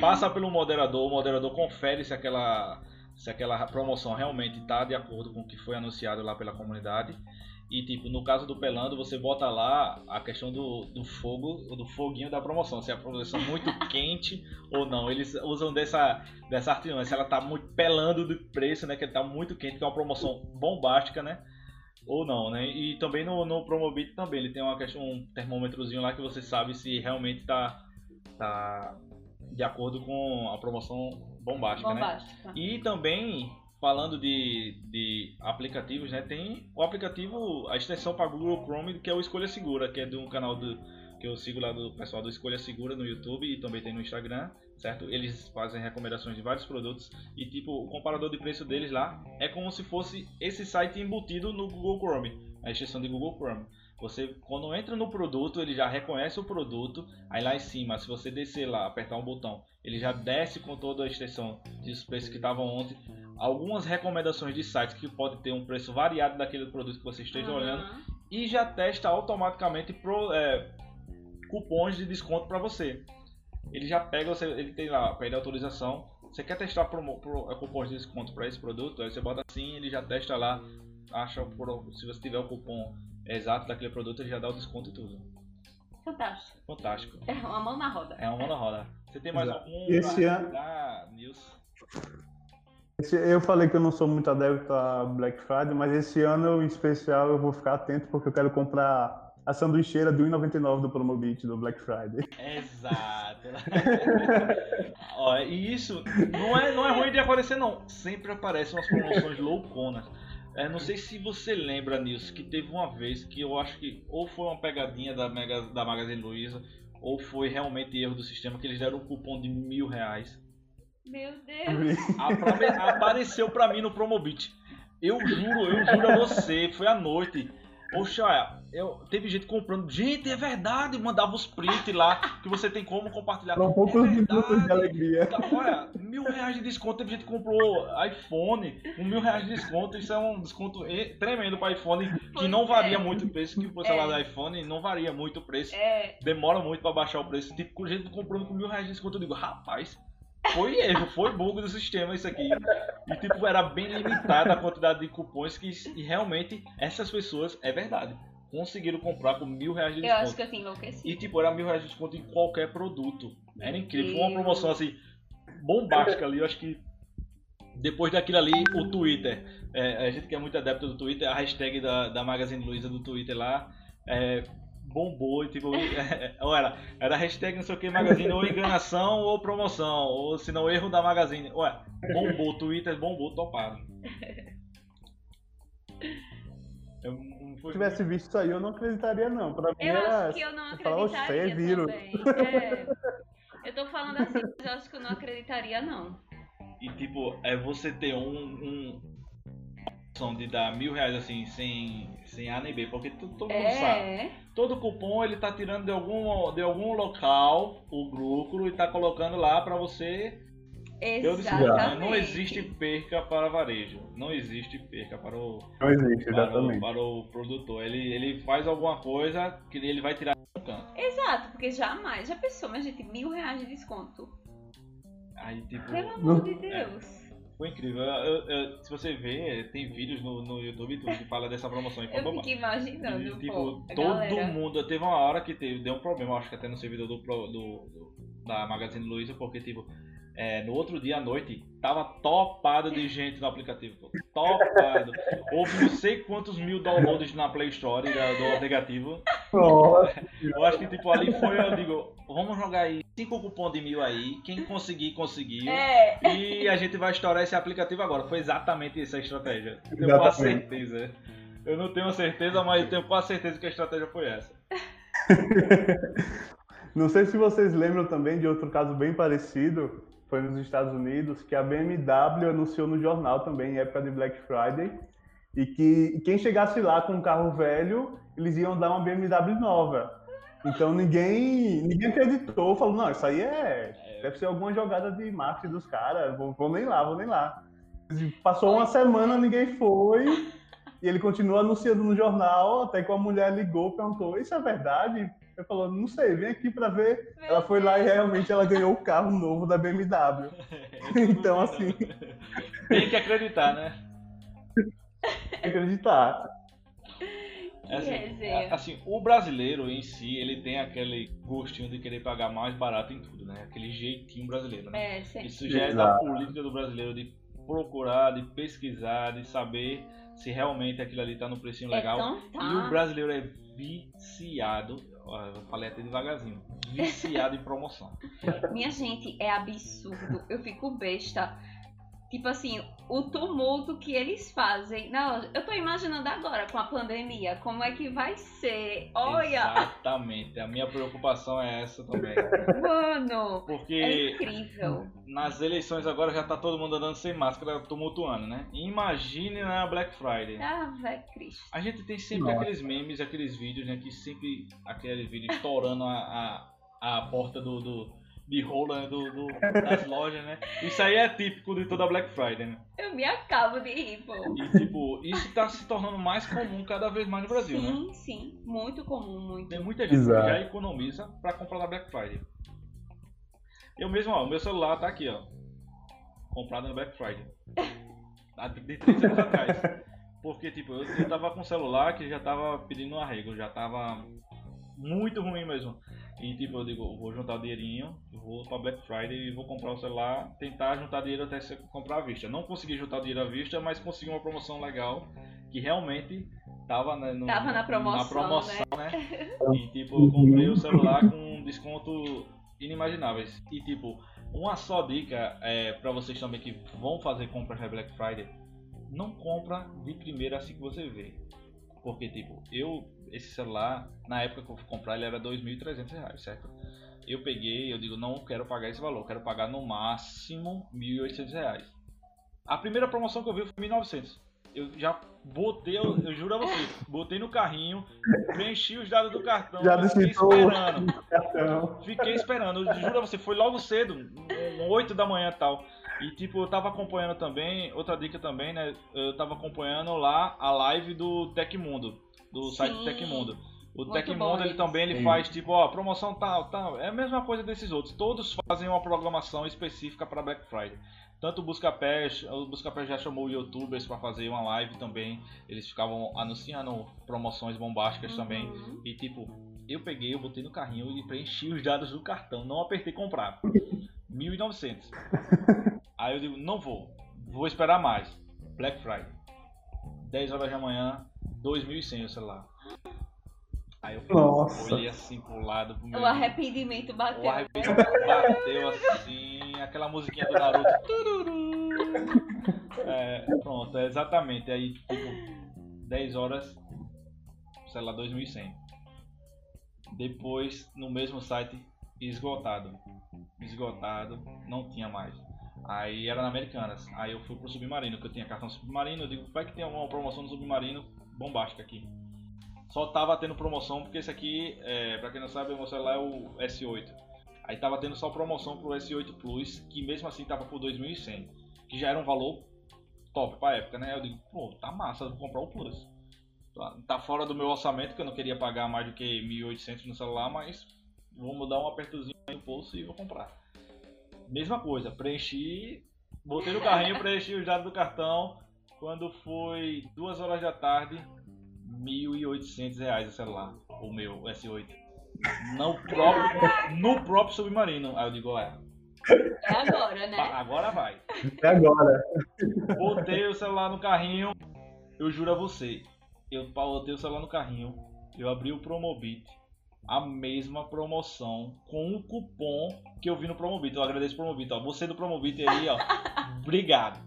Passa pelo moderador, o moderador confere se aquela se aquela promoção realmente está de acordo com o que foi anunciado lá pela comunidade. E tipo, no caso do Pelando, você bota lá a questão do, do fogo, do foguinho da promoção, se a promoção é muito quente ou não. Eles usam dessa, dessa artimanha, se ela tá muito pelando do preço, né? Que tá muito quente, que é uma promoção bombástica, né? Ou não, né? E também no, no Promobit também, ele tem uma questão, um termômetrozinho lá que você sabe se realmente tá, tá de acordo com a promoção bombástica, né? Bombástica. E também, falando de, de aplicativos, né? Tem o aplicativo, a extensão para Google Chrome, que é o Escolha Segura, que é de um canal do, que eu sigo lá do pessoal do Escolha Segura no YouTube e também tem no Instagram, certo? Eles fazem recomendações de vários produtos e tipo, o comparador de preço deles lá é como se fosse esse site embutido no Google Chrome, a extensão de Google Chrome. Você, quando entra no produto, ele já reconhece o produto. Aí lá em cima, se você descer lá, apertar um botão, ele já desce com toda a extensão dos preços que estavam ontem. Algumas recomendações de sites que pode ter um preço variado daquele produto que você esteja Aham. olhando. E já testa automaticamente pro, é, cupons de desconto para você. Ele já pega, você, ele tem lá, pede autorização. Você quer testar promo, pro, é, cupom de desconto para esse produto? Aí você bota assim, ele já testa lá, acha se você tiver o cupom exato daquele produto, ele já dá o desconto e tudo. Fantástico. Fantástico. É uma mão na roda. É uma mão na roda. Você tem mais Exato. algum Esse ano- Nilson? Eu falei que eu não sou muito adepto a Black Friday, mas esse ano em especial eu vou ficar atento porque eu quero comprar a sanduicheira de 1,99 do Promobit do Black Friday. Exato. Ó, e isso não é, não é ruim de aparecer, não. Sempre aparecem umas promoções louconas. É, não sei se você lembra, Nilson, que teve uma vez que eu acho que ou foi uma pegadinha da, Mega, da Magazine Luiza, ou foi realmente erro do sistema, que eles deram um cupom de mil reais. Meu Deus. Apare- apareceu pra mim no Promobit. Eu juro, eu juro a você, foi à noite. Poxa, olha, eu, teve gente comprando. Gente, é verdade, mandava os prints lá que você tem como compartilhar. Foram É poucos minutos de alegria. Tá, Olha, mil reais de desconto, teve gente que comprou iPhone com mil reais de desconto. Isso é um desconto tremendo para iPhone que Pois não varia é. muito o preço, que o celular do iPhone não varia muito o preço. É, Demora muito para baixar o preço. Tipo, com gente comprando com mil reais de desconto, eu digo, rapaz, foi erro, foi bug do sistema isso aqui. E tipo, era bem limitada a quantidade de cupons que e realmente essas pessoas, é verdade, conseguiram comprar com mil reais de eu desconto. acho que eu tenho enlouquecido. E tipo, era mil reais de desconto em qualquer produto. Era incrível. Foi uma promoção assim, bombástica ali. Eu acho que depois daquilo ali, o Twitter. é, a gente que é muito adepto do Twitter, a hashtag da, da Magazine Luiza do Twitter lá. é, bombou e tipo, é, ou era, era hashtag não sei o que Magazine, ou enganação ou promoção, ou se não erro da Magazine. Ué, bombou, Twitter bombou, toparam. Eu, não Se eu tivesse visto isso aí, eu não acreditaria, não. Pra mim Eu era. acho que eu não eu falava, "Oxe, isso aí é acreditaria vírus." também. É. Eu tô falando assim, mas eu acho que eu não acreditaria, não. E tipo, é você ter um. um opção de dar mil reais assim, sem, sem A nem B, porque tu- todo mundo sabe. É. Todo cupom ele tá tirando de algum, de algum local o lucro e tá colocando lá pra você. Eu disse, Exatamente. não existe perca para varejo. Não existe perca para o, Não existe, para o, exatamente. para o produtor. Ele, ele faz alguma coisa que ele vai tirar do canto. Exato, porque jamais. Já pensou, mas gente, mil reais de desconto. Aí tipo. Pelo amor Não- de Deus. Foi incrível. Eu- eu- se você ver, tem vídeos no, no YouTube tudo que fala dessa promoção. Eu fico imaginando, E, tipo, pô, todo galera. mundo. Teve uma hora que teve, deu um problema, acho que até no servidor do, do- do- da Magazine Luiza, porque, tipo, é, no outro dia à noite, tava topado de gente no aplicativo. pô. Topado. Houve não sei quantos mil downloads na Play Store da- do aplicativo. Nossa, Eu acho que, tipo, ali foi, eu digo, vamos jogar aí cinco cupons de mil aí. Quem conseguir, conseguiu. É, E a gente vai estourar esse aplicativo agora. Foi exatamente essa a estratégia. Eu tenho quase certeza. Eu não tenho certeza, mas eu tenho quase certeza que a estratégia foi essa. Não sei se vocês lembram também de outro caso bem parecido, foi nos Estados Unidos, que a BMW anunciou no jornal também, em época de Black Friday, e que quem chegasse lá com um carro velho, eles iam dar uma BMW nova. Então ninguém, ninguém acreditou, falou, não, isso aí é, deve ser alguma jogada de marketing dos caras, vou, vou nem lá, vou nem lá. Passou uma semana, ninguém foi, e ele continua anunciando no jornal, até que uma mulher ligou, perguntou, isso é verdade? Ele falou, não sei, vem aqui pra ver. Ela foi lá e realmente ela ganhou o carro novo da BMW. Então, assim, Tem que acreditar, né? tem que acreditar. que Assim, assim, o brasileiro em si, ele tem aquele gostinho de querer pagar mais barato em tudo, né? Aquele jeitinho brasileiro, né? É, sempre. Isso já é da política do brasileiro de procurar, de pesquisar, de saber se realmente aquilo ali tá no precinho legal. Então E o tá. brasileiro é viciado, eu falei até devagarzinho, viciado em promoção. Minha gente, é absurdo. Eu fico besta. Tipo assim, o tumulto que eles fazem. Não, eu tô imaginando agora com a pandemia, como é que vai ser. Olha, Exatamente, a minha preocupação é essa também. mano, é Porque incrível. nas eleições agora já tá todo mundo andando sem máscara, tumultuando, né? Imagine na Black Friday. Ah, velho Cristo. A gente tem sempre Nossa. aqueles memes, aqueles vídeos, né? Que sempre aquele vídeo estourando a, a, a porta do, do de rola né, do, do- das lojas, né? Isso aí é típico de toda Black Friday, né? Eu me acabo de rir, pô. E tipo, isso tá se tornando mais comum cada vez mais no Brasil, né? Sim, sim. Muito comum, muito. Tem muita gente Exato. que já economiza pra comprar na Black Friday. Eu mesmo, ó, o meu celular tá aqui, ó. comprado no Black Friday. Há de 3 anos atrás. Porque, tipo, eu, eu tava com um celular que já tava pedindo um arrego, já tava muito ruim mesmo. E, tipo, eu digo, vou juntar dinheirinho, vou pra Black Friday e vou comprar o celular, tentar juntar dinheiro até você comprar à vista. Não consegui juntar dinheiro à vista, mas consegui uma promoção legal, que realmente tava, né, no- Tava na promoção, na promoção, né? E, tipo, eu comprei o celular com desconto inimagináveis. E, tipo, uma só dica é para vocês também que vão fazer compras na Black Friday, não compra de primeira assim que você vê. Porque, tipo, eu, esse celular, na época que eu fui comprar, ele era 2.300 reais, certo? Eu peguei, eu digo, não quero pagar esse valor, quero pagar no máximo 1.800 reais. A primeira promoção que eu vi foi R$ 1.900. Eu já botei, eu, eu juro a você, botei no carrinho, preenchi os dados do cartão, Já fiquei esperando. Cartão. Fiquei esperando, eu juro a você, foi logo cedo, um 8 da manhã e tal. E tipo, eu tava acompanhando também, outra dica também, né? Eu tava acompanhando lá a live do Tecmundo, do site Sim. Tecmundo. O Muito Tecmundo bom ele também ele Sim. faz tipo, ó, promoção tal, tal. É a mesma coisa desses outros. Todos fazem uma programação específica para Black Friday. Tanto o Buscapé, o Buscapé já chamou youtubers para fazer uma live também. Eles ficavam anunciando promoções bombásticas também. Uhum. E tipo, eu peguei, eu botei no carrinho e preenchi os dados do cartão, não apertei comprar. 1.900. Aí eu digo, não vou, vou esperar mais. Black Friday. 10 horas da manhã, 2.100 o celular. Aí eu Nossa. olhei assim pro lado pro meu. O arrependimento O bateu. arrependimento bateu assim, aquela musiquinha do Naruto. Tururu. É, pronto, é exatamente. Aí, tipo, 10 horas, sei lá, 2100. Depois, no mesmo site, esgotado. Esgotado, não tinha mais. Aí era na Americanas. Aí eu fui pro Submarino, que eu tinha cartão Submarino. Eu digo, vai que tem alguma promoção no Submarino bombástica aqui. Só tava tendo promoção, porque esse aqui, é, pra quem não sabe, o meu celular é o S8. Aí tava tendo só promoção pro S8 Plus, que mesmo assim tava por 2.100. Que já era um valor top pra época, né? Eu digo, pô, tá massa, vou comprar o Plus. Tá, tá fora do meu orçamento, que eu não queria pagar mais do que 1.800 no celular, mas vou mudar um apertozinho no pulso e vou comprar. Mesma coisa, preenchi, botei no carrinho, preenchi os dados do cartão. Quando foi duas horas da tarde, 1.800 reais o celular, o meu S8. No próprio, no próprio submarino. Aí eu digo, é, É agora, né? agora vai. Até agora. Botei o celular no carrinho, eu juro a você. Eu botei o celular no carrinho, eu abri o Promobit, a mesma promoção, com um cupom que eu vi no Promobit. Eu agradeço o Promobit, ó. Você do Promobit aí, ó. Obrigado.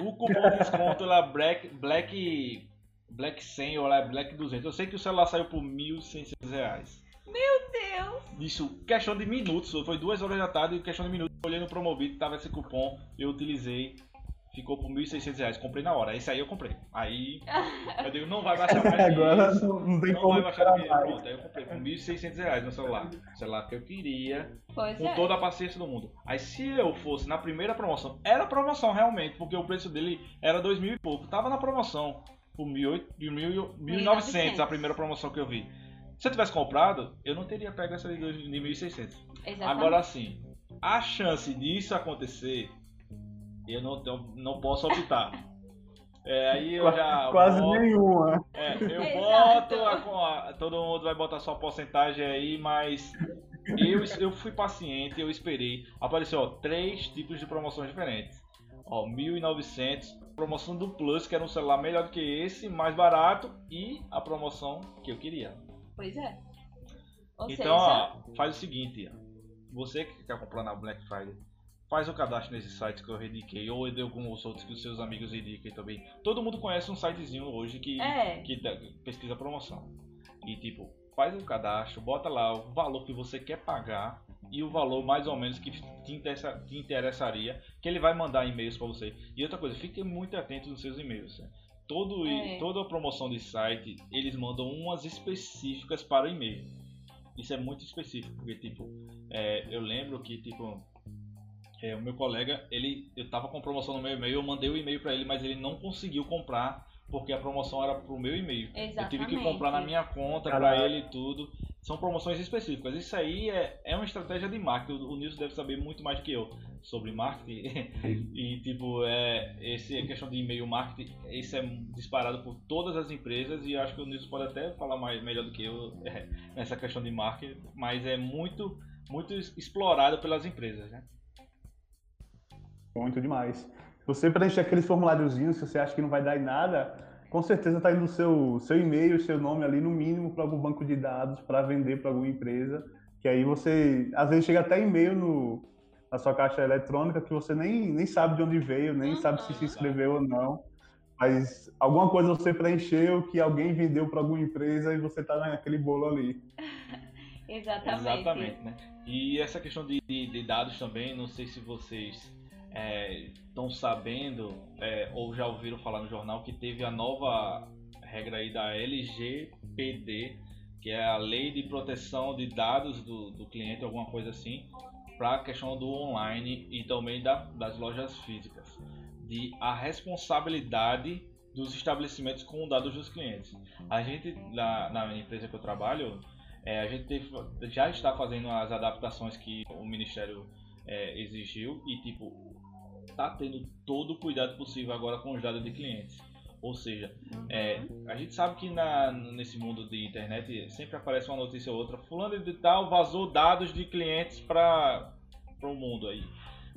O cupom de desconto lá, Black, Black, Black 100 ou lá, Black 200. Eu sei que o celular saiu por 1.600 reais. Meu Deus! Isso, questão de minutos, foi duas horas da tarde, questão de minutos, olhei no Promobit, tava esse cupom, eu utilizei, ficou por 1.600 reais, comprei na hora, esse aí eu comprei. Aí, eu digo, não vai baixar mais Agora isso, não, não tem não como vai baixar mais. pronto, aí eu comprei por 1.600 reais no celular, o celular que eu queria, Pois com é. toda a paciência do mundo. Aí se eu fosse na primeira promoção, era promoção realmente, porque o preço dele era dois mil e pouco, tava na promoção por 1.800, 1.900 a primeira promoção que eu vi. Se eu tivesse comprado, eu não teria pego essa de 1.600. Exatamente. Agora sim, a chance disso acontecer, eu não, tenho- não posso optar. É, aí eu já Quase boto- nenhuma. é, eu Exato. boto, a- a- todo mundo vai botar sua porcentagem aí, mas eu, eu fui paciente, eu esperei. Apareceu ó, três tipos de promoções diferentes. Ó, 1.900, promoção do Plus, que era um celular melhor do que esse, mais barato, e a promoção que eu queria. Pois é. Ou então, seja, ó, faz o seguinte, ó. você que quer comprar na Black Friday, faz o cadastro nesses sites que eu indiquei, ou de alguns outros que os seus amigos indiquem também. Todo mundo conhece um sitezinho hoje que É. que pesquisa promoção. E tipo, faz o cadastro, bota lá o valor que você quer pagar e o valor mais ou menos que te, interessa- te interessaria, que ele vai mandar e-mails para você. E outra coisa, fique muito atento nos seus e-mails. né? Todo, É. Toda a promoção de site, eles mandam umas específicas para o e-mail. Isso é muito específico, porque tipo, é, eu lembro que tipo, é, o meu colega, ele, eu tava com promoção no meu e-mail, eu mandei o e-mail para ele, mas ele não conseguiu comprar porque a promoção era pro meu e-mail. Eu tive que comprar na minha conta para ele e tudo. são promoções específicas. Isso aí é, é uma estratégia de marketing. O, o Nilson deve saber muito mais do que eu sobre marketing. e, tipo, é, esse é questão de e-mail marketing, isso é disparado por todas as empresas. E acho que o Nilson pode até falar mais, melhor do que eu é, nessa questão de marketing. Mas é muito, muito explorado pelas empresas, né? Muito demais. Você preencher aqueles formuláriozinhos, se você acha que não vai dar em nada, com certeza está indo o seu, seu e-mail, seu nome ali, no mínimo, para algum banco de dados, para vender para alguma empresa. Que aí você, às vezes, chega até e-mail no, na sua caixa eletrônica que você nem, nem sabe de onde veio, nem uhum. sabe se se inscreveu ou não. Mas alguma coisa você preencheu que alguém vendeu para alguma empresa e você está naquele bolo ali. Exatamente. Exatamente, né? E essa questão de, de, de dados também, não sei se vocês estão é, sabendo é, ou já ouviram falar no jornal que teve a nova regra aí da LGPD, que é a Lei de Proteção de Dados do, do Cliente, alguma coisa assim, para a questão do online e também da, das lojas físicas, de a responsabilidade dos estabelecimentos com dados dos clientes. A gente, na, na empresa que eu trabalho, é, a gente teve, já está fazendo as adaptações que o Ministério é, exigiu e tipo tá tendo todo o cuidado possível agora com os dados de clientes. Ou seja, é, a gente sabe que na, nesse mundo de internet sempre aparece uma notícia ou outra, fulano de tal vazou dados de clientes para o mundo aí.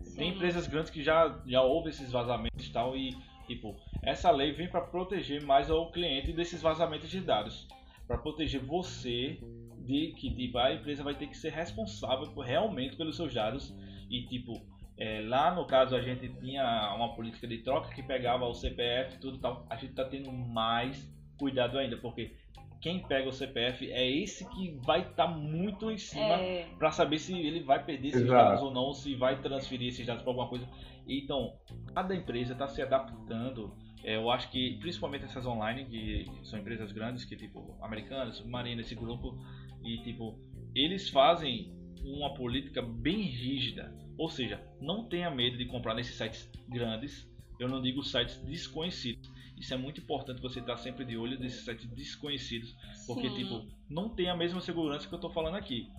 Sim. Tem empresas grandes que já, já houve esses vazamentos e tal, e tipo, essa lei vem para proteger mais o cliente desses vazamentos de dados. Para proteger você de que tipo, a empresa vai ter que ser responsável por, realmente pelos seus dados e tipo é, lá no caso a gente tinha uma política de troca que pegava o CPF e tudo tal. A gente está tendo mais cuidado ainda, porque quem pega o CPF é esse que vai estar tá muito em cima é... para saber se ele vai perder esses Exato. dados ou não, se vai transferir esses dados para alguma coisa. Então, cada empresa está se adaptando. É, eu acho que principalmente essas online, que são empresas grandes, que tipo Americanas, Submarina, esse grupo, e tipo, eles fazem uma política bem rígida ou seja, não tenha medo de comprar nesses sites grandes. Eu não digo sites desconhecidos. Isso é muito importante você estar sempre de olho nesses sites desconhecidos, porque Sim. tipo, não tem a mesma segurança que eu estou falando aqui.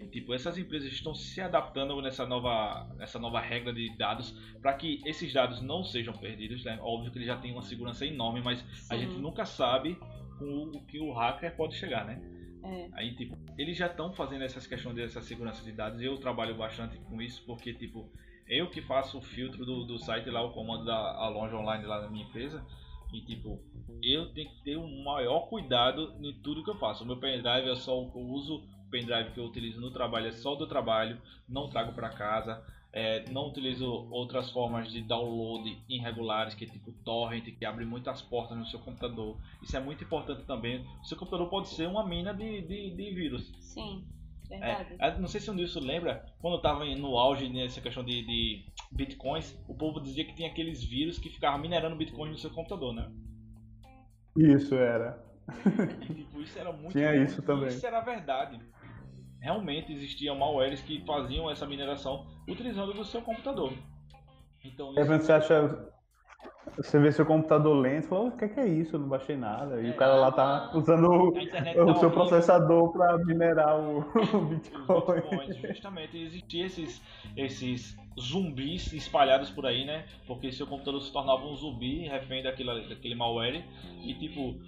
E, tipo, essas empresas estão se adaptando nessa nova, nessa nova regra de dados para que esses dados não sejam perdidos. Né? Óbvio que ele já tem uma segurança enorme, mas Sim. a gente nunca sabe com o que o hacker pode chegar, né? É. Aí, tipo, eles já estão fazendo essas questões dessa segurança de dados. Eu trabalho bastante com isso, porque, tipo, eu que faço o filtro do, do site lá, o comando da loja online lá na minha empresa. E, tipo, eu tenho que ter o um maior cuidado em tudo que eu faço. O meu pendrive é só o uso, o pendrive que eu utilizo no trabalho é só do trabalho, não trago para casa. É, não utilizo outras formas de download irregulares, que é tipo torrent, que abre muitas portas no seu computador. Isso é muito importante também. O seu computador pode ser uma mina de, de, de vírus. Sim, verdade. É, não sei se o Nilson lembra, quando estava no auge nessa questão de, de, bitcoins, o povo dizia que tinha aqueles vírus que ficavam minerando bitcoins no seu computador, né? Isso era. E, tipo, isso era muito Tinha isso também. Isso era verdade realmente existiam malwares que faziam essa mineração utilizando do seu computador. Então, isso... você acha. Você vê seu computador lento e fala, o que, é isso? Eu não baixei nada. E é, o cara lá tá usando o, o seu processador para minerar o, o Bitcoin. Bitcoins, justamente. Existiam esses, esses zumbis espalhados por aí, né? Porque seu computador se tornava um zumbi, refém daquele, daquele malware. E tipo,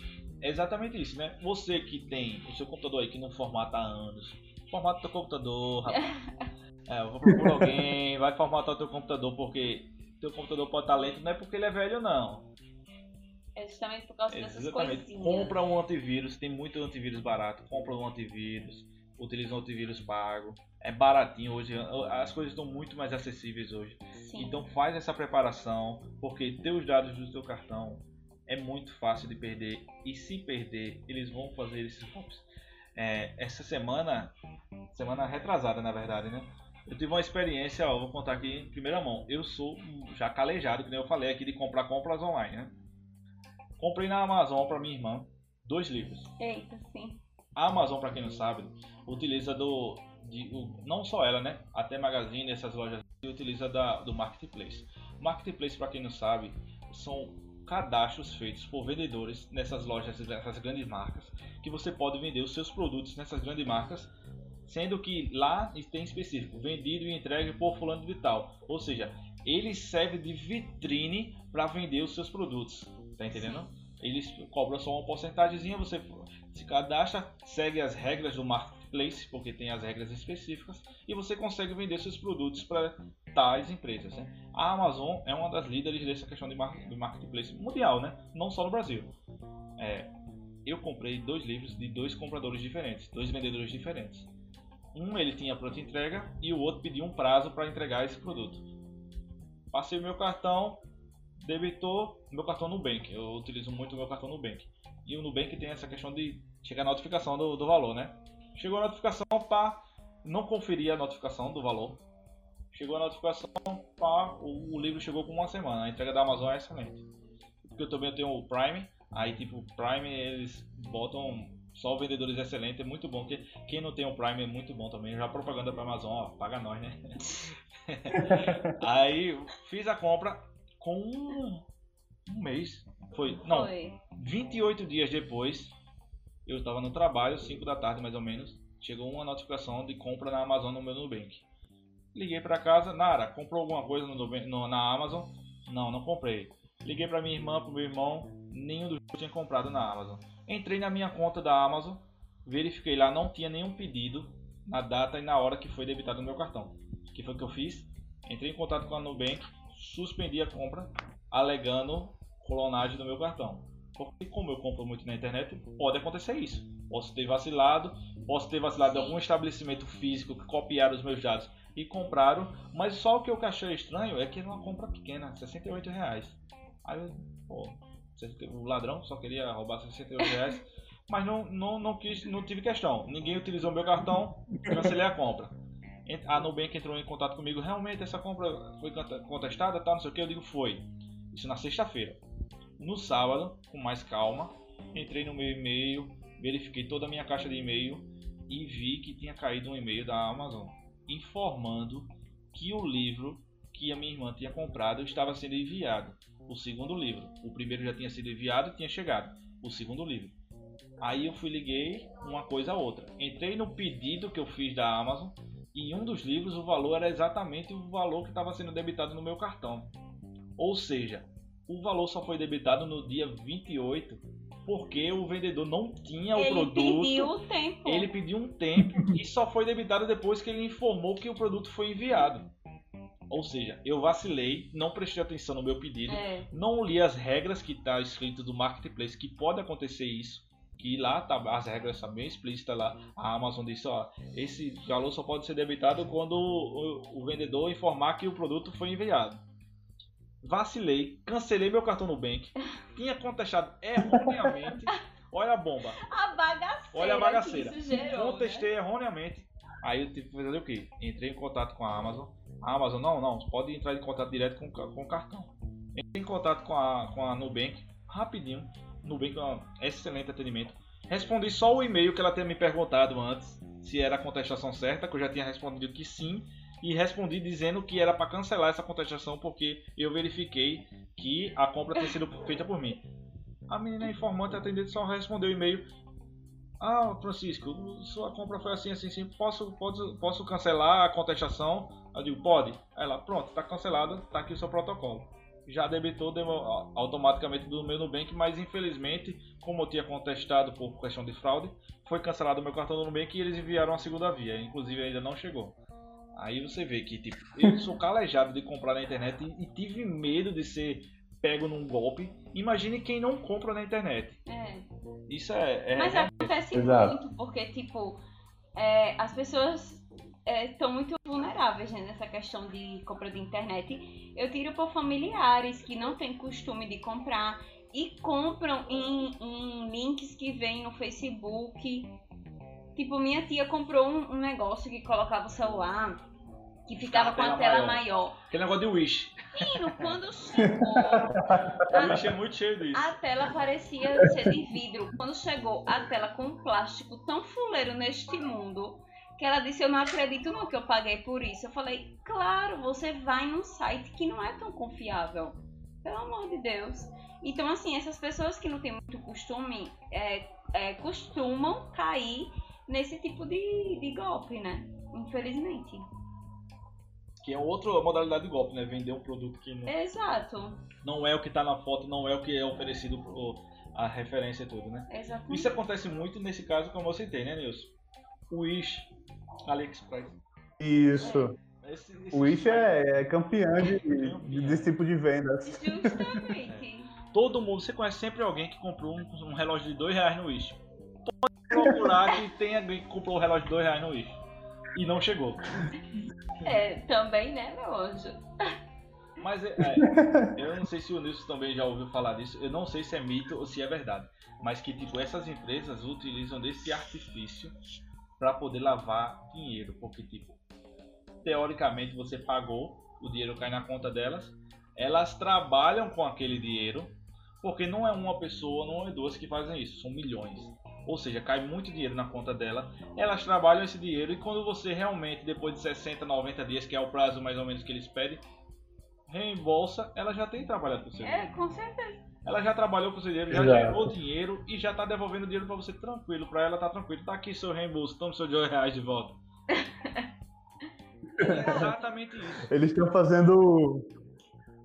é exatamente isso, né? Você que tem o seu computador aí que não formata há anos, formata teu computador, rapaz. é, eu vou procurar alguém, vai formatar teu computador, porque teu computador pode estar lento, não é porque ele é velho, não. É justamente por causa dessas Exatamente. coisinhas. Compra um antivírus, tem muito antivírus barato, compra um antivírus, utiliza um antivírus pago. É baratinho hoje, as coisas estão muito mais acessíveis hoje. Sim. Então faz essa preparação, porque teus dados do teu cartão é muito fácil de perder e se perder, eles vão fazer esses golpes. É, essa semana, semana retrasada na verdade, né? Eu tive uma experiência, ó, vou contar aqui em primeira mão. Eu sou já calejado, que nem eu falei aqui, de comprar compras online, né? Comprei na Amazon para minha irmã dois livros. Eita, sim. A Amazon, para quem não sabe, utiliza do. De, o, não só ela, né? Até Magazine, essas lojas, utiliza da, do Marketplace. Marketplace, para quem não sabe, são cadastros feitos por vendedores nessas lojas, nessas grandes marcas, que você pode vender os seus produtos nessas grandes marcas, sendo que lá tem específico, vendido e entregue por fulano de tal. Ou seja, ele serve de vitrine para vender os seus produtos. Tá entendendo? Eles cobram só uma porcentagemzinha, você se cadastra, segue as regras do marketplace, porque tem as regras específicas, e você consegue vender seus produtos para tais empresas. Né? A Amazon é uma das líderes dessa questão de marketplace mundial, né? não só no Brasil. É, eu comprei dois livros de dois compradores diferentes, dois vendedores diferentes. Um ele tinha pronta entrega e o outro pediu um prazo para entregar esse produto. Passei o meu cartão, debitou meu cartão Nubank. Eu utilizo muito o meu cartão Nubank. E o Nubank tem essa questão de chegar a notificação do, do valor, né? Chegou a notificação, pá, não conferi a notificação do valor. Chegou a notificação, pá, o, o livro chegou com uma semana. A entrega da Amazon é excelente. Porque eu também tenho o Prime, aí tipo, Prime eles botam só vendedores excelentes, é muito bom. Porque quem não tem o Prime é muito bom também. Já propaganda para Amazon, ó, paga nós, né? aí fiz a compra, com um, um mês. Foi, não, Foi. 28 dias depois, eu estava no trabalho, 5 da tarde mais ou menos, chegou uma notificação de compra na Amazon no meu Nubank. Liguei para casa, Nara, comprou alguma coisa no, no, na Amazon? Não, não comprei. Liguei para minha irmã, para meu irmão, nenhum dos tinha comprado na Amazon. Entrei na minha conta da Amazon, verifiquei lá, não tinha nenhum pedido na data e na hora que foi debitado no meu cartão. O que foi que eu fiz? Entrei em contato com a Nubank, suspendi a compra, alegando clonagem do meu cartão. Porque como eu compro muito na internet, pode acontecer isso. Posso ter vacilado, posso ter vacilado de algum estabelecimento físico que copiaram os meus dados e compraram, mas só o que eu achei estranho é que era uma compra pequena, 68 reais. Aí, pô, o ladrão só queria roubar 68 reais, mas não, não, não, quis, não tive questão. Ninguém utilizou meu cartão, cancelei a compra a Nubank entrou em contato comigo, realmente essa compra foi contestada, tal, não sei o que, eu digo foi. Isso na sexta-feira. No sábado, com mais calma, entrei no meu e-mail, verifiquei toda a minha caixa de e-mail e vi que tinha caído um e-mail da Amazon informando que o livro que a minha irmã tinha comprado estava sendo enviado. O segundo livro. O primeiro já tinha sido enviado e tinha chegado. O segundo livro. Aí eu fui liguei uma coisa a outra. Entrei no pedido que eu fiz da Amazon em um dos livros o valor era exatamente o valor que estava sendo debitado no meu cartão. Ou seja, o valor só foi debitado no dia 28 porque o vendedor não tinha o ele produto. Ele pediu o tempo. Ele pediu um tempo e só foi debitado depois que ele informou que o produto foi enviado. Ou seja, eu vacilei, não prestei atenção no meu pedido, é. não li as regras que está escrito do marketplace que pode acontecer isso que lá tá, as regras são bem explícitas lá. A Amazon disse, ó, esse valor só pode ser debitado quando o, o, vendedor informar que o produto foi enviado. Vacilei, cancelei meu cartão no Bank, tinha contestado erroneamente. Olha a bomba. A bagaceira. Olha a bagaceira. Gerou, Contestei né? erroneamente. Aí eu tive que fazer o quê? Entrei em contato com a Amazon. A Amazon, não, não, pode entrar em contato direto com, com o cartão. Entrei em contato com a, com a Nubank, rapidinho Nubank é um excelente atendimento. Respondi só o e-mail que ela tinha me perguntado antes, se era a contestação certa, que eu já tinha respondido que sim, e respondi dizendo que era para cancelar essa contestação porque eu verifiquei que a compra tinha sido feita por mim. A menina informante atendente só respondeu o e-mail. Ah, Francisco, sua compra foi assim, assim, assim. Posso, posso, posso cancelar a contestação? Eu digo, pode. Ela, pronto, está cancelada, está aqui o seu protocolo já debitou automaticamente do meu Nubank, mas infelizmente, como eu tinha contestado por questão de fraude, foi cancelado o meu cartão do Nubank e eles enviaram a segunda via, inclusive ainda não chegou. Aí você vê que tipo, eu sou calejado de comprar na internet e, e tive medo de ser pego num golpe. Imagine quem não compra na internet. É. Isso é. é mas acontece muito, porque tipo, é, as pessoas estão é, muito vulneráveis né, nessa questão de compra de internet. Eu tiro por familiares que não têm costume de comprar e compram em, em links que vêm no Facebook. Tipo, minha tia comprou um, um negócio que colocava o celular que ficava a com a tela maior. Aquele negócio de Wish. Menino, quando chegou. a, Wish é muito cheio disso. A tela parecia ser de vidro. Quando chegou a tela com plástico tão fuleiro neste mundo que ela disse, eu não acredito no que eu paguei por isso. Eu falei, claro, você vai num site que não é tão confiável. Pelo amor de Deus. Então, assim, essas pessoas que não têm muito costume é, é, costumam cair nesse tipo de, de golpe, né? Infelizmente. Que é outra modalidade de golpe, né? Vender um produto que não, Exato. não é o que tá na foto, não é o que é oferecido, pro, a referência e tudo, né? Exatamente. Isso acontece muito nesse caso, como eu citei, né, Nilson? O Wish, AliExpress. Isso. Esse, esse O Wish é, é campeão de, Campeão. de- desse tipo de vendas. Justamente. Todo mundo, você conhece sempre alguém que comprou um, um relógio de dois reais no Wish. Procurar que tem alguém que comprou um relógio de dois reais no Wish. E não chegou. É, também, né, meu anjo? Mas é, é, eu não sei se o Nilson também já ouviu falar disso. Eu não sei se é mito ou se é verdade. Mas que tipo, essas empresas utilizam desse artifício para poder lavar dinheiro. Porque tipo, teoricamente você pagou, o dinheiro cai na conta delas. Elas trabalham com aquele dinheiro. Porque não é uma pessoa, não é duas que fazem isso, são milhões. Ou seja, cai muito dinheiro na conta dela. Elas trabalham esse dinheiro e quando você realmente, depois de 60, 90 dias, que é o prazo mais ou menos que eles pedem, reembolsa, ela já tem trabalhado com o seu É, dinheiro. com certeza. Ela já trabalhou com o seu dinheiro, já Exato. gerou dinheiro e já tá devolvendo o dinheiro pra você tranquilo. Pra ela tá tranquilo. Tá aqui seu reembolso, toma seu dois reais de volta. É exatamente isso. Eles estão fazendo.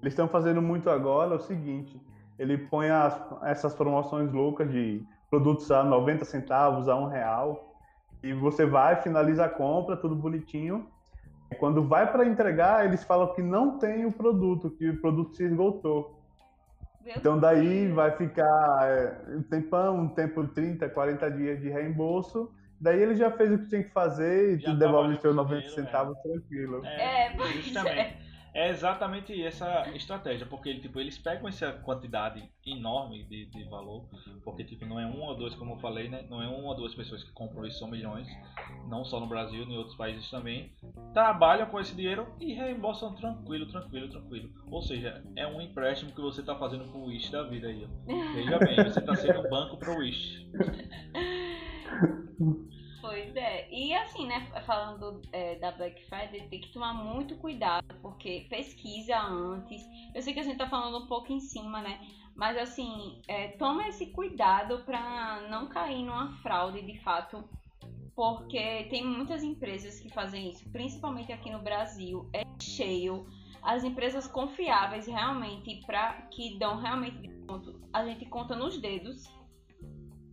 Eles estão fazendo muito agora o seguinte: ele põe as- essas promoções loucas de produtos a 90 centavos, a um real, e você vai, finaliza a compra, tudo bonitinho. E quando vai para entregar, eles falam que não tem o produto, que o produto se esgotou. Meu Então daí Deus. vai ficar é, um tempão, um tempo 30, 40 dias de reembolso. Daí ele já fez o que tinha que fazer e Já tu devolve os seus com 90 dinheiro, centavos tranquilo. É, pois justamente. É exatamente essa estratégia, porque tipo, eles pegam essa quantidade enorme de, de valor, porque tipo, não é um ou dois, como eu falei, né? Não é uma ou duas pessoas que compram isso, são milhões, não só no Brasil, em outros países também. Trabalham com esse dinheiro e reembolsam tranquilo, tranquilo, tranquilo. Ou seja, é um empréstimo que você está fazendo pro Wish da vida aí. Veja bem, você está sendo um banco pro Wish. Pois é. E assim, né, falando é, da Black Friday, tem que tomar muito cuidado, porque pesquisa antes. Eu sei que a gente tá falando um pouco em cima, né? Mas assim, é, toma esse cuidado pra não cair numa fraude de fato. Porque tem muitas empresas que fazem isso, principalmente aqui no Brasil, é cheio. As empresas confiáveis realmente, pra, que dão realmente desconto, a gente conta nos dedos.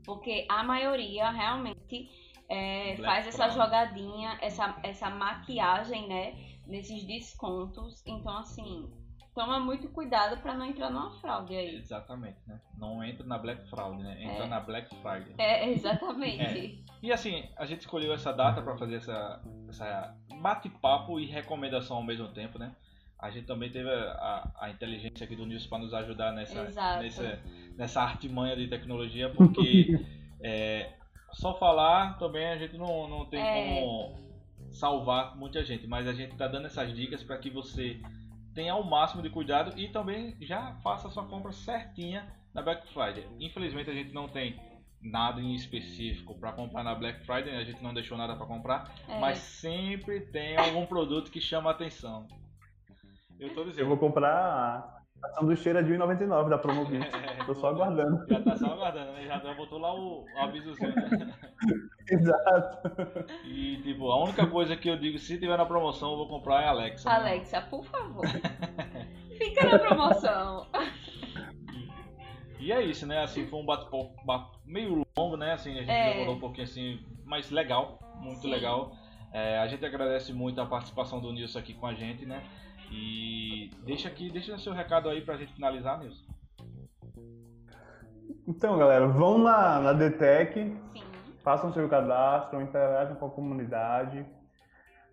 Porque a maioria realmente é, faz essa Friday. jogadinha, essa, essa maquiagem, né? Nesses descontos. Então, assim, toma muito cuidado pra não entrar numa fraude aí. Exatamente, né? Não entra na Black Fraud, né? Entra É. na Black Friday. É, exatamente. E assim, a gente escolheu essa data para fazer essa, essa bate-papo e recomendação ao mesmo tempo, né? A gente também teve a, a, a inteligência aqui do Nilson para nos ajudar nessa, Exato. nessa, nessa artimanha de tecnologia, porque é, só falar também a gente não, não tem É. como salvar muita gente, mas a gente tá dando essas dicas para que você tenha o máximo de cuidado e também já faça a sua compra certinha na Black Friday. Infelizmente a gente não tem nada em específico para comprar na Black Friday, a gente não deixou nada para comprar, É. mas sempre tem algum produto que chama a atenção. Eu tô Eu dizendo. vou comprar a sanduicheira de 1,99 da Promobit. Tô só aguardando. Já tá só aguardando, né? Já já botou lá o, o avisozinho, né? Exato. E tipo, a única coisa que eu digo, se tiver na promoção, eu vou comprar é a Alexa. né? Alexa, por favor. Fica na promoção. E é isso, né? Assim, foi um bate-papo ba- meio longo, né? Assim, a gente É. demorou um pouquinho assim, mas legal, muito Sim. legal. É, a gente agradece muito a participação do Nilson aqui com a gente, né? E deixa aqui, deixa seu recado aí pra gente finalizar, Nilson. Então, galera, vão na, na DTEC, Sim. façam seu cadastro, interajam com a comunidade.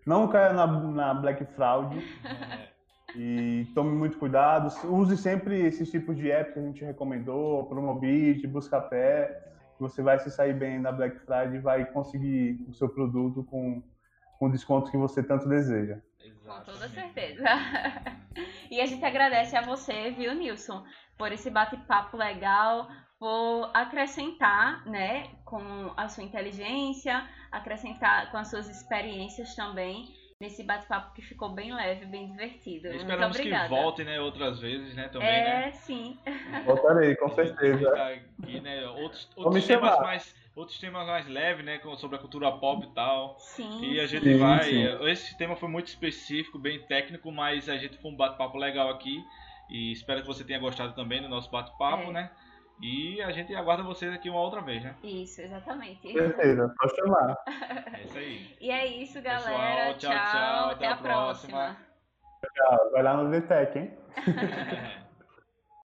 Não caia na, na Black Fraud É, e tome muito cuidado. Use sempre esses tipos de apps que a gente recomendou, Promobit, Buscapé. Você vai se sair bem na Black Friday e vai conseguir o seu produto com, com descontos que você tanto deseja. Com toda certeza. e a gente agradece a você, viu, Nilson, por esse bate-papo legal, por acrescentar, né, com a sua inteligência, acrescentar com as suas experiências também. nesse bate-papo que ficou bem leve, bem divertido. Muito Esperamos que obrigada. volte, né, outras vezes, né, também, é, né? sim. Voltarei, com certeza. Ficar Aqui, né, outros, outros temas chamar. mais, outros temas mais leves, né, sobre a cultura pop e tal. Sim. E a gente Sim, vai. sim. Esse tema foi muito específico, bem técnico, mas a gente foi um bate-papo legal aqui. E espero que você tenha gostado também do nosso bate-papo, É. né? E a gente aguarda vocês aqui uma outra vez, né? Isso, exatamente. Certeza, pode chamar. É isso aí. E é isso, Pessoal, galera. tchau, tchau, Até, a próxima. Tchau, vai lá no DTEC, hein?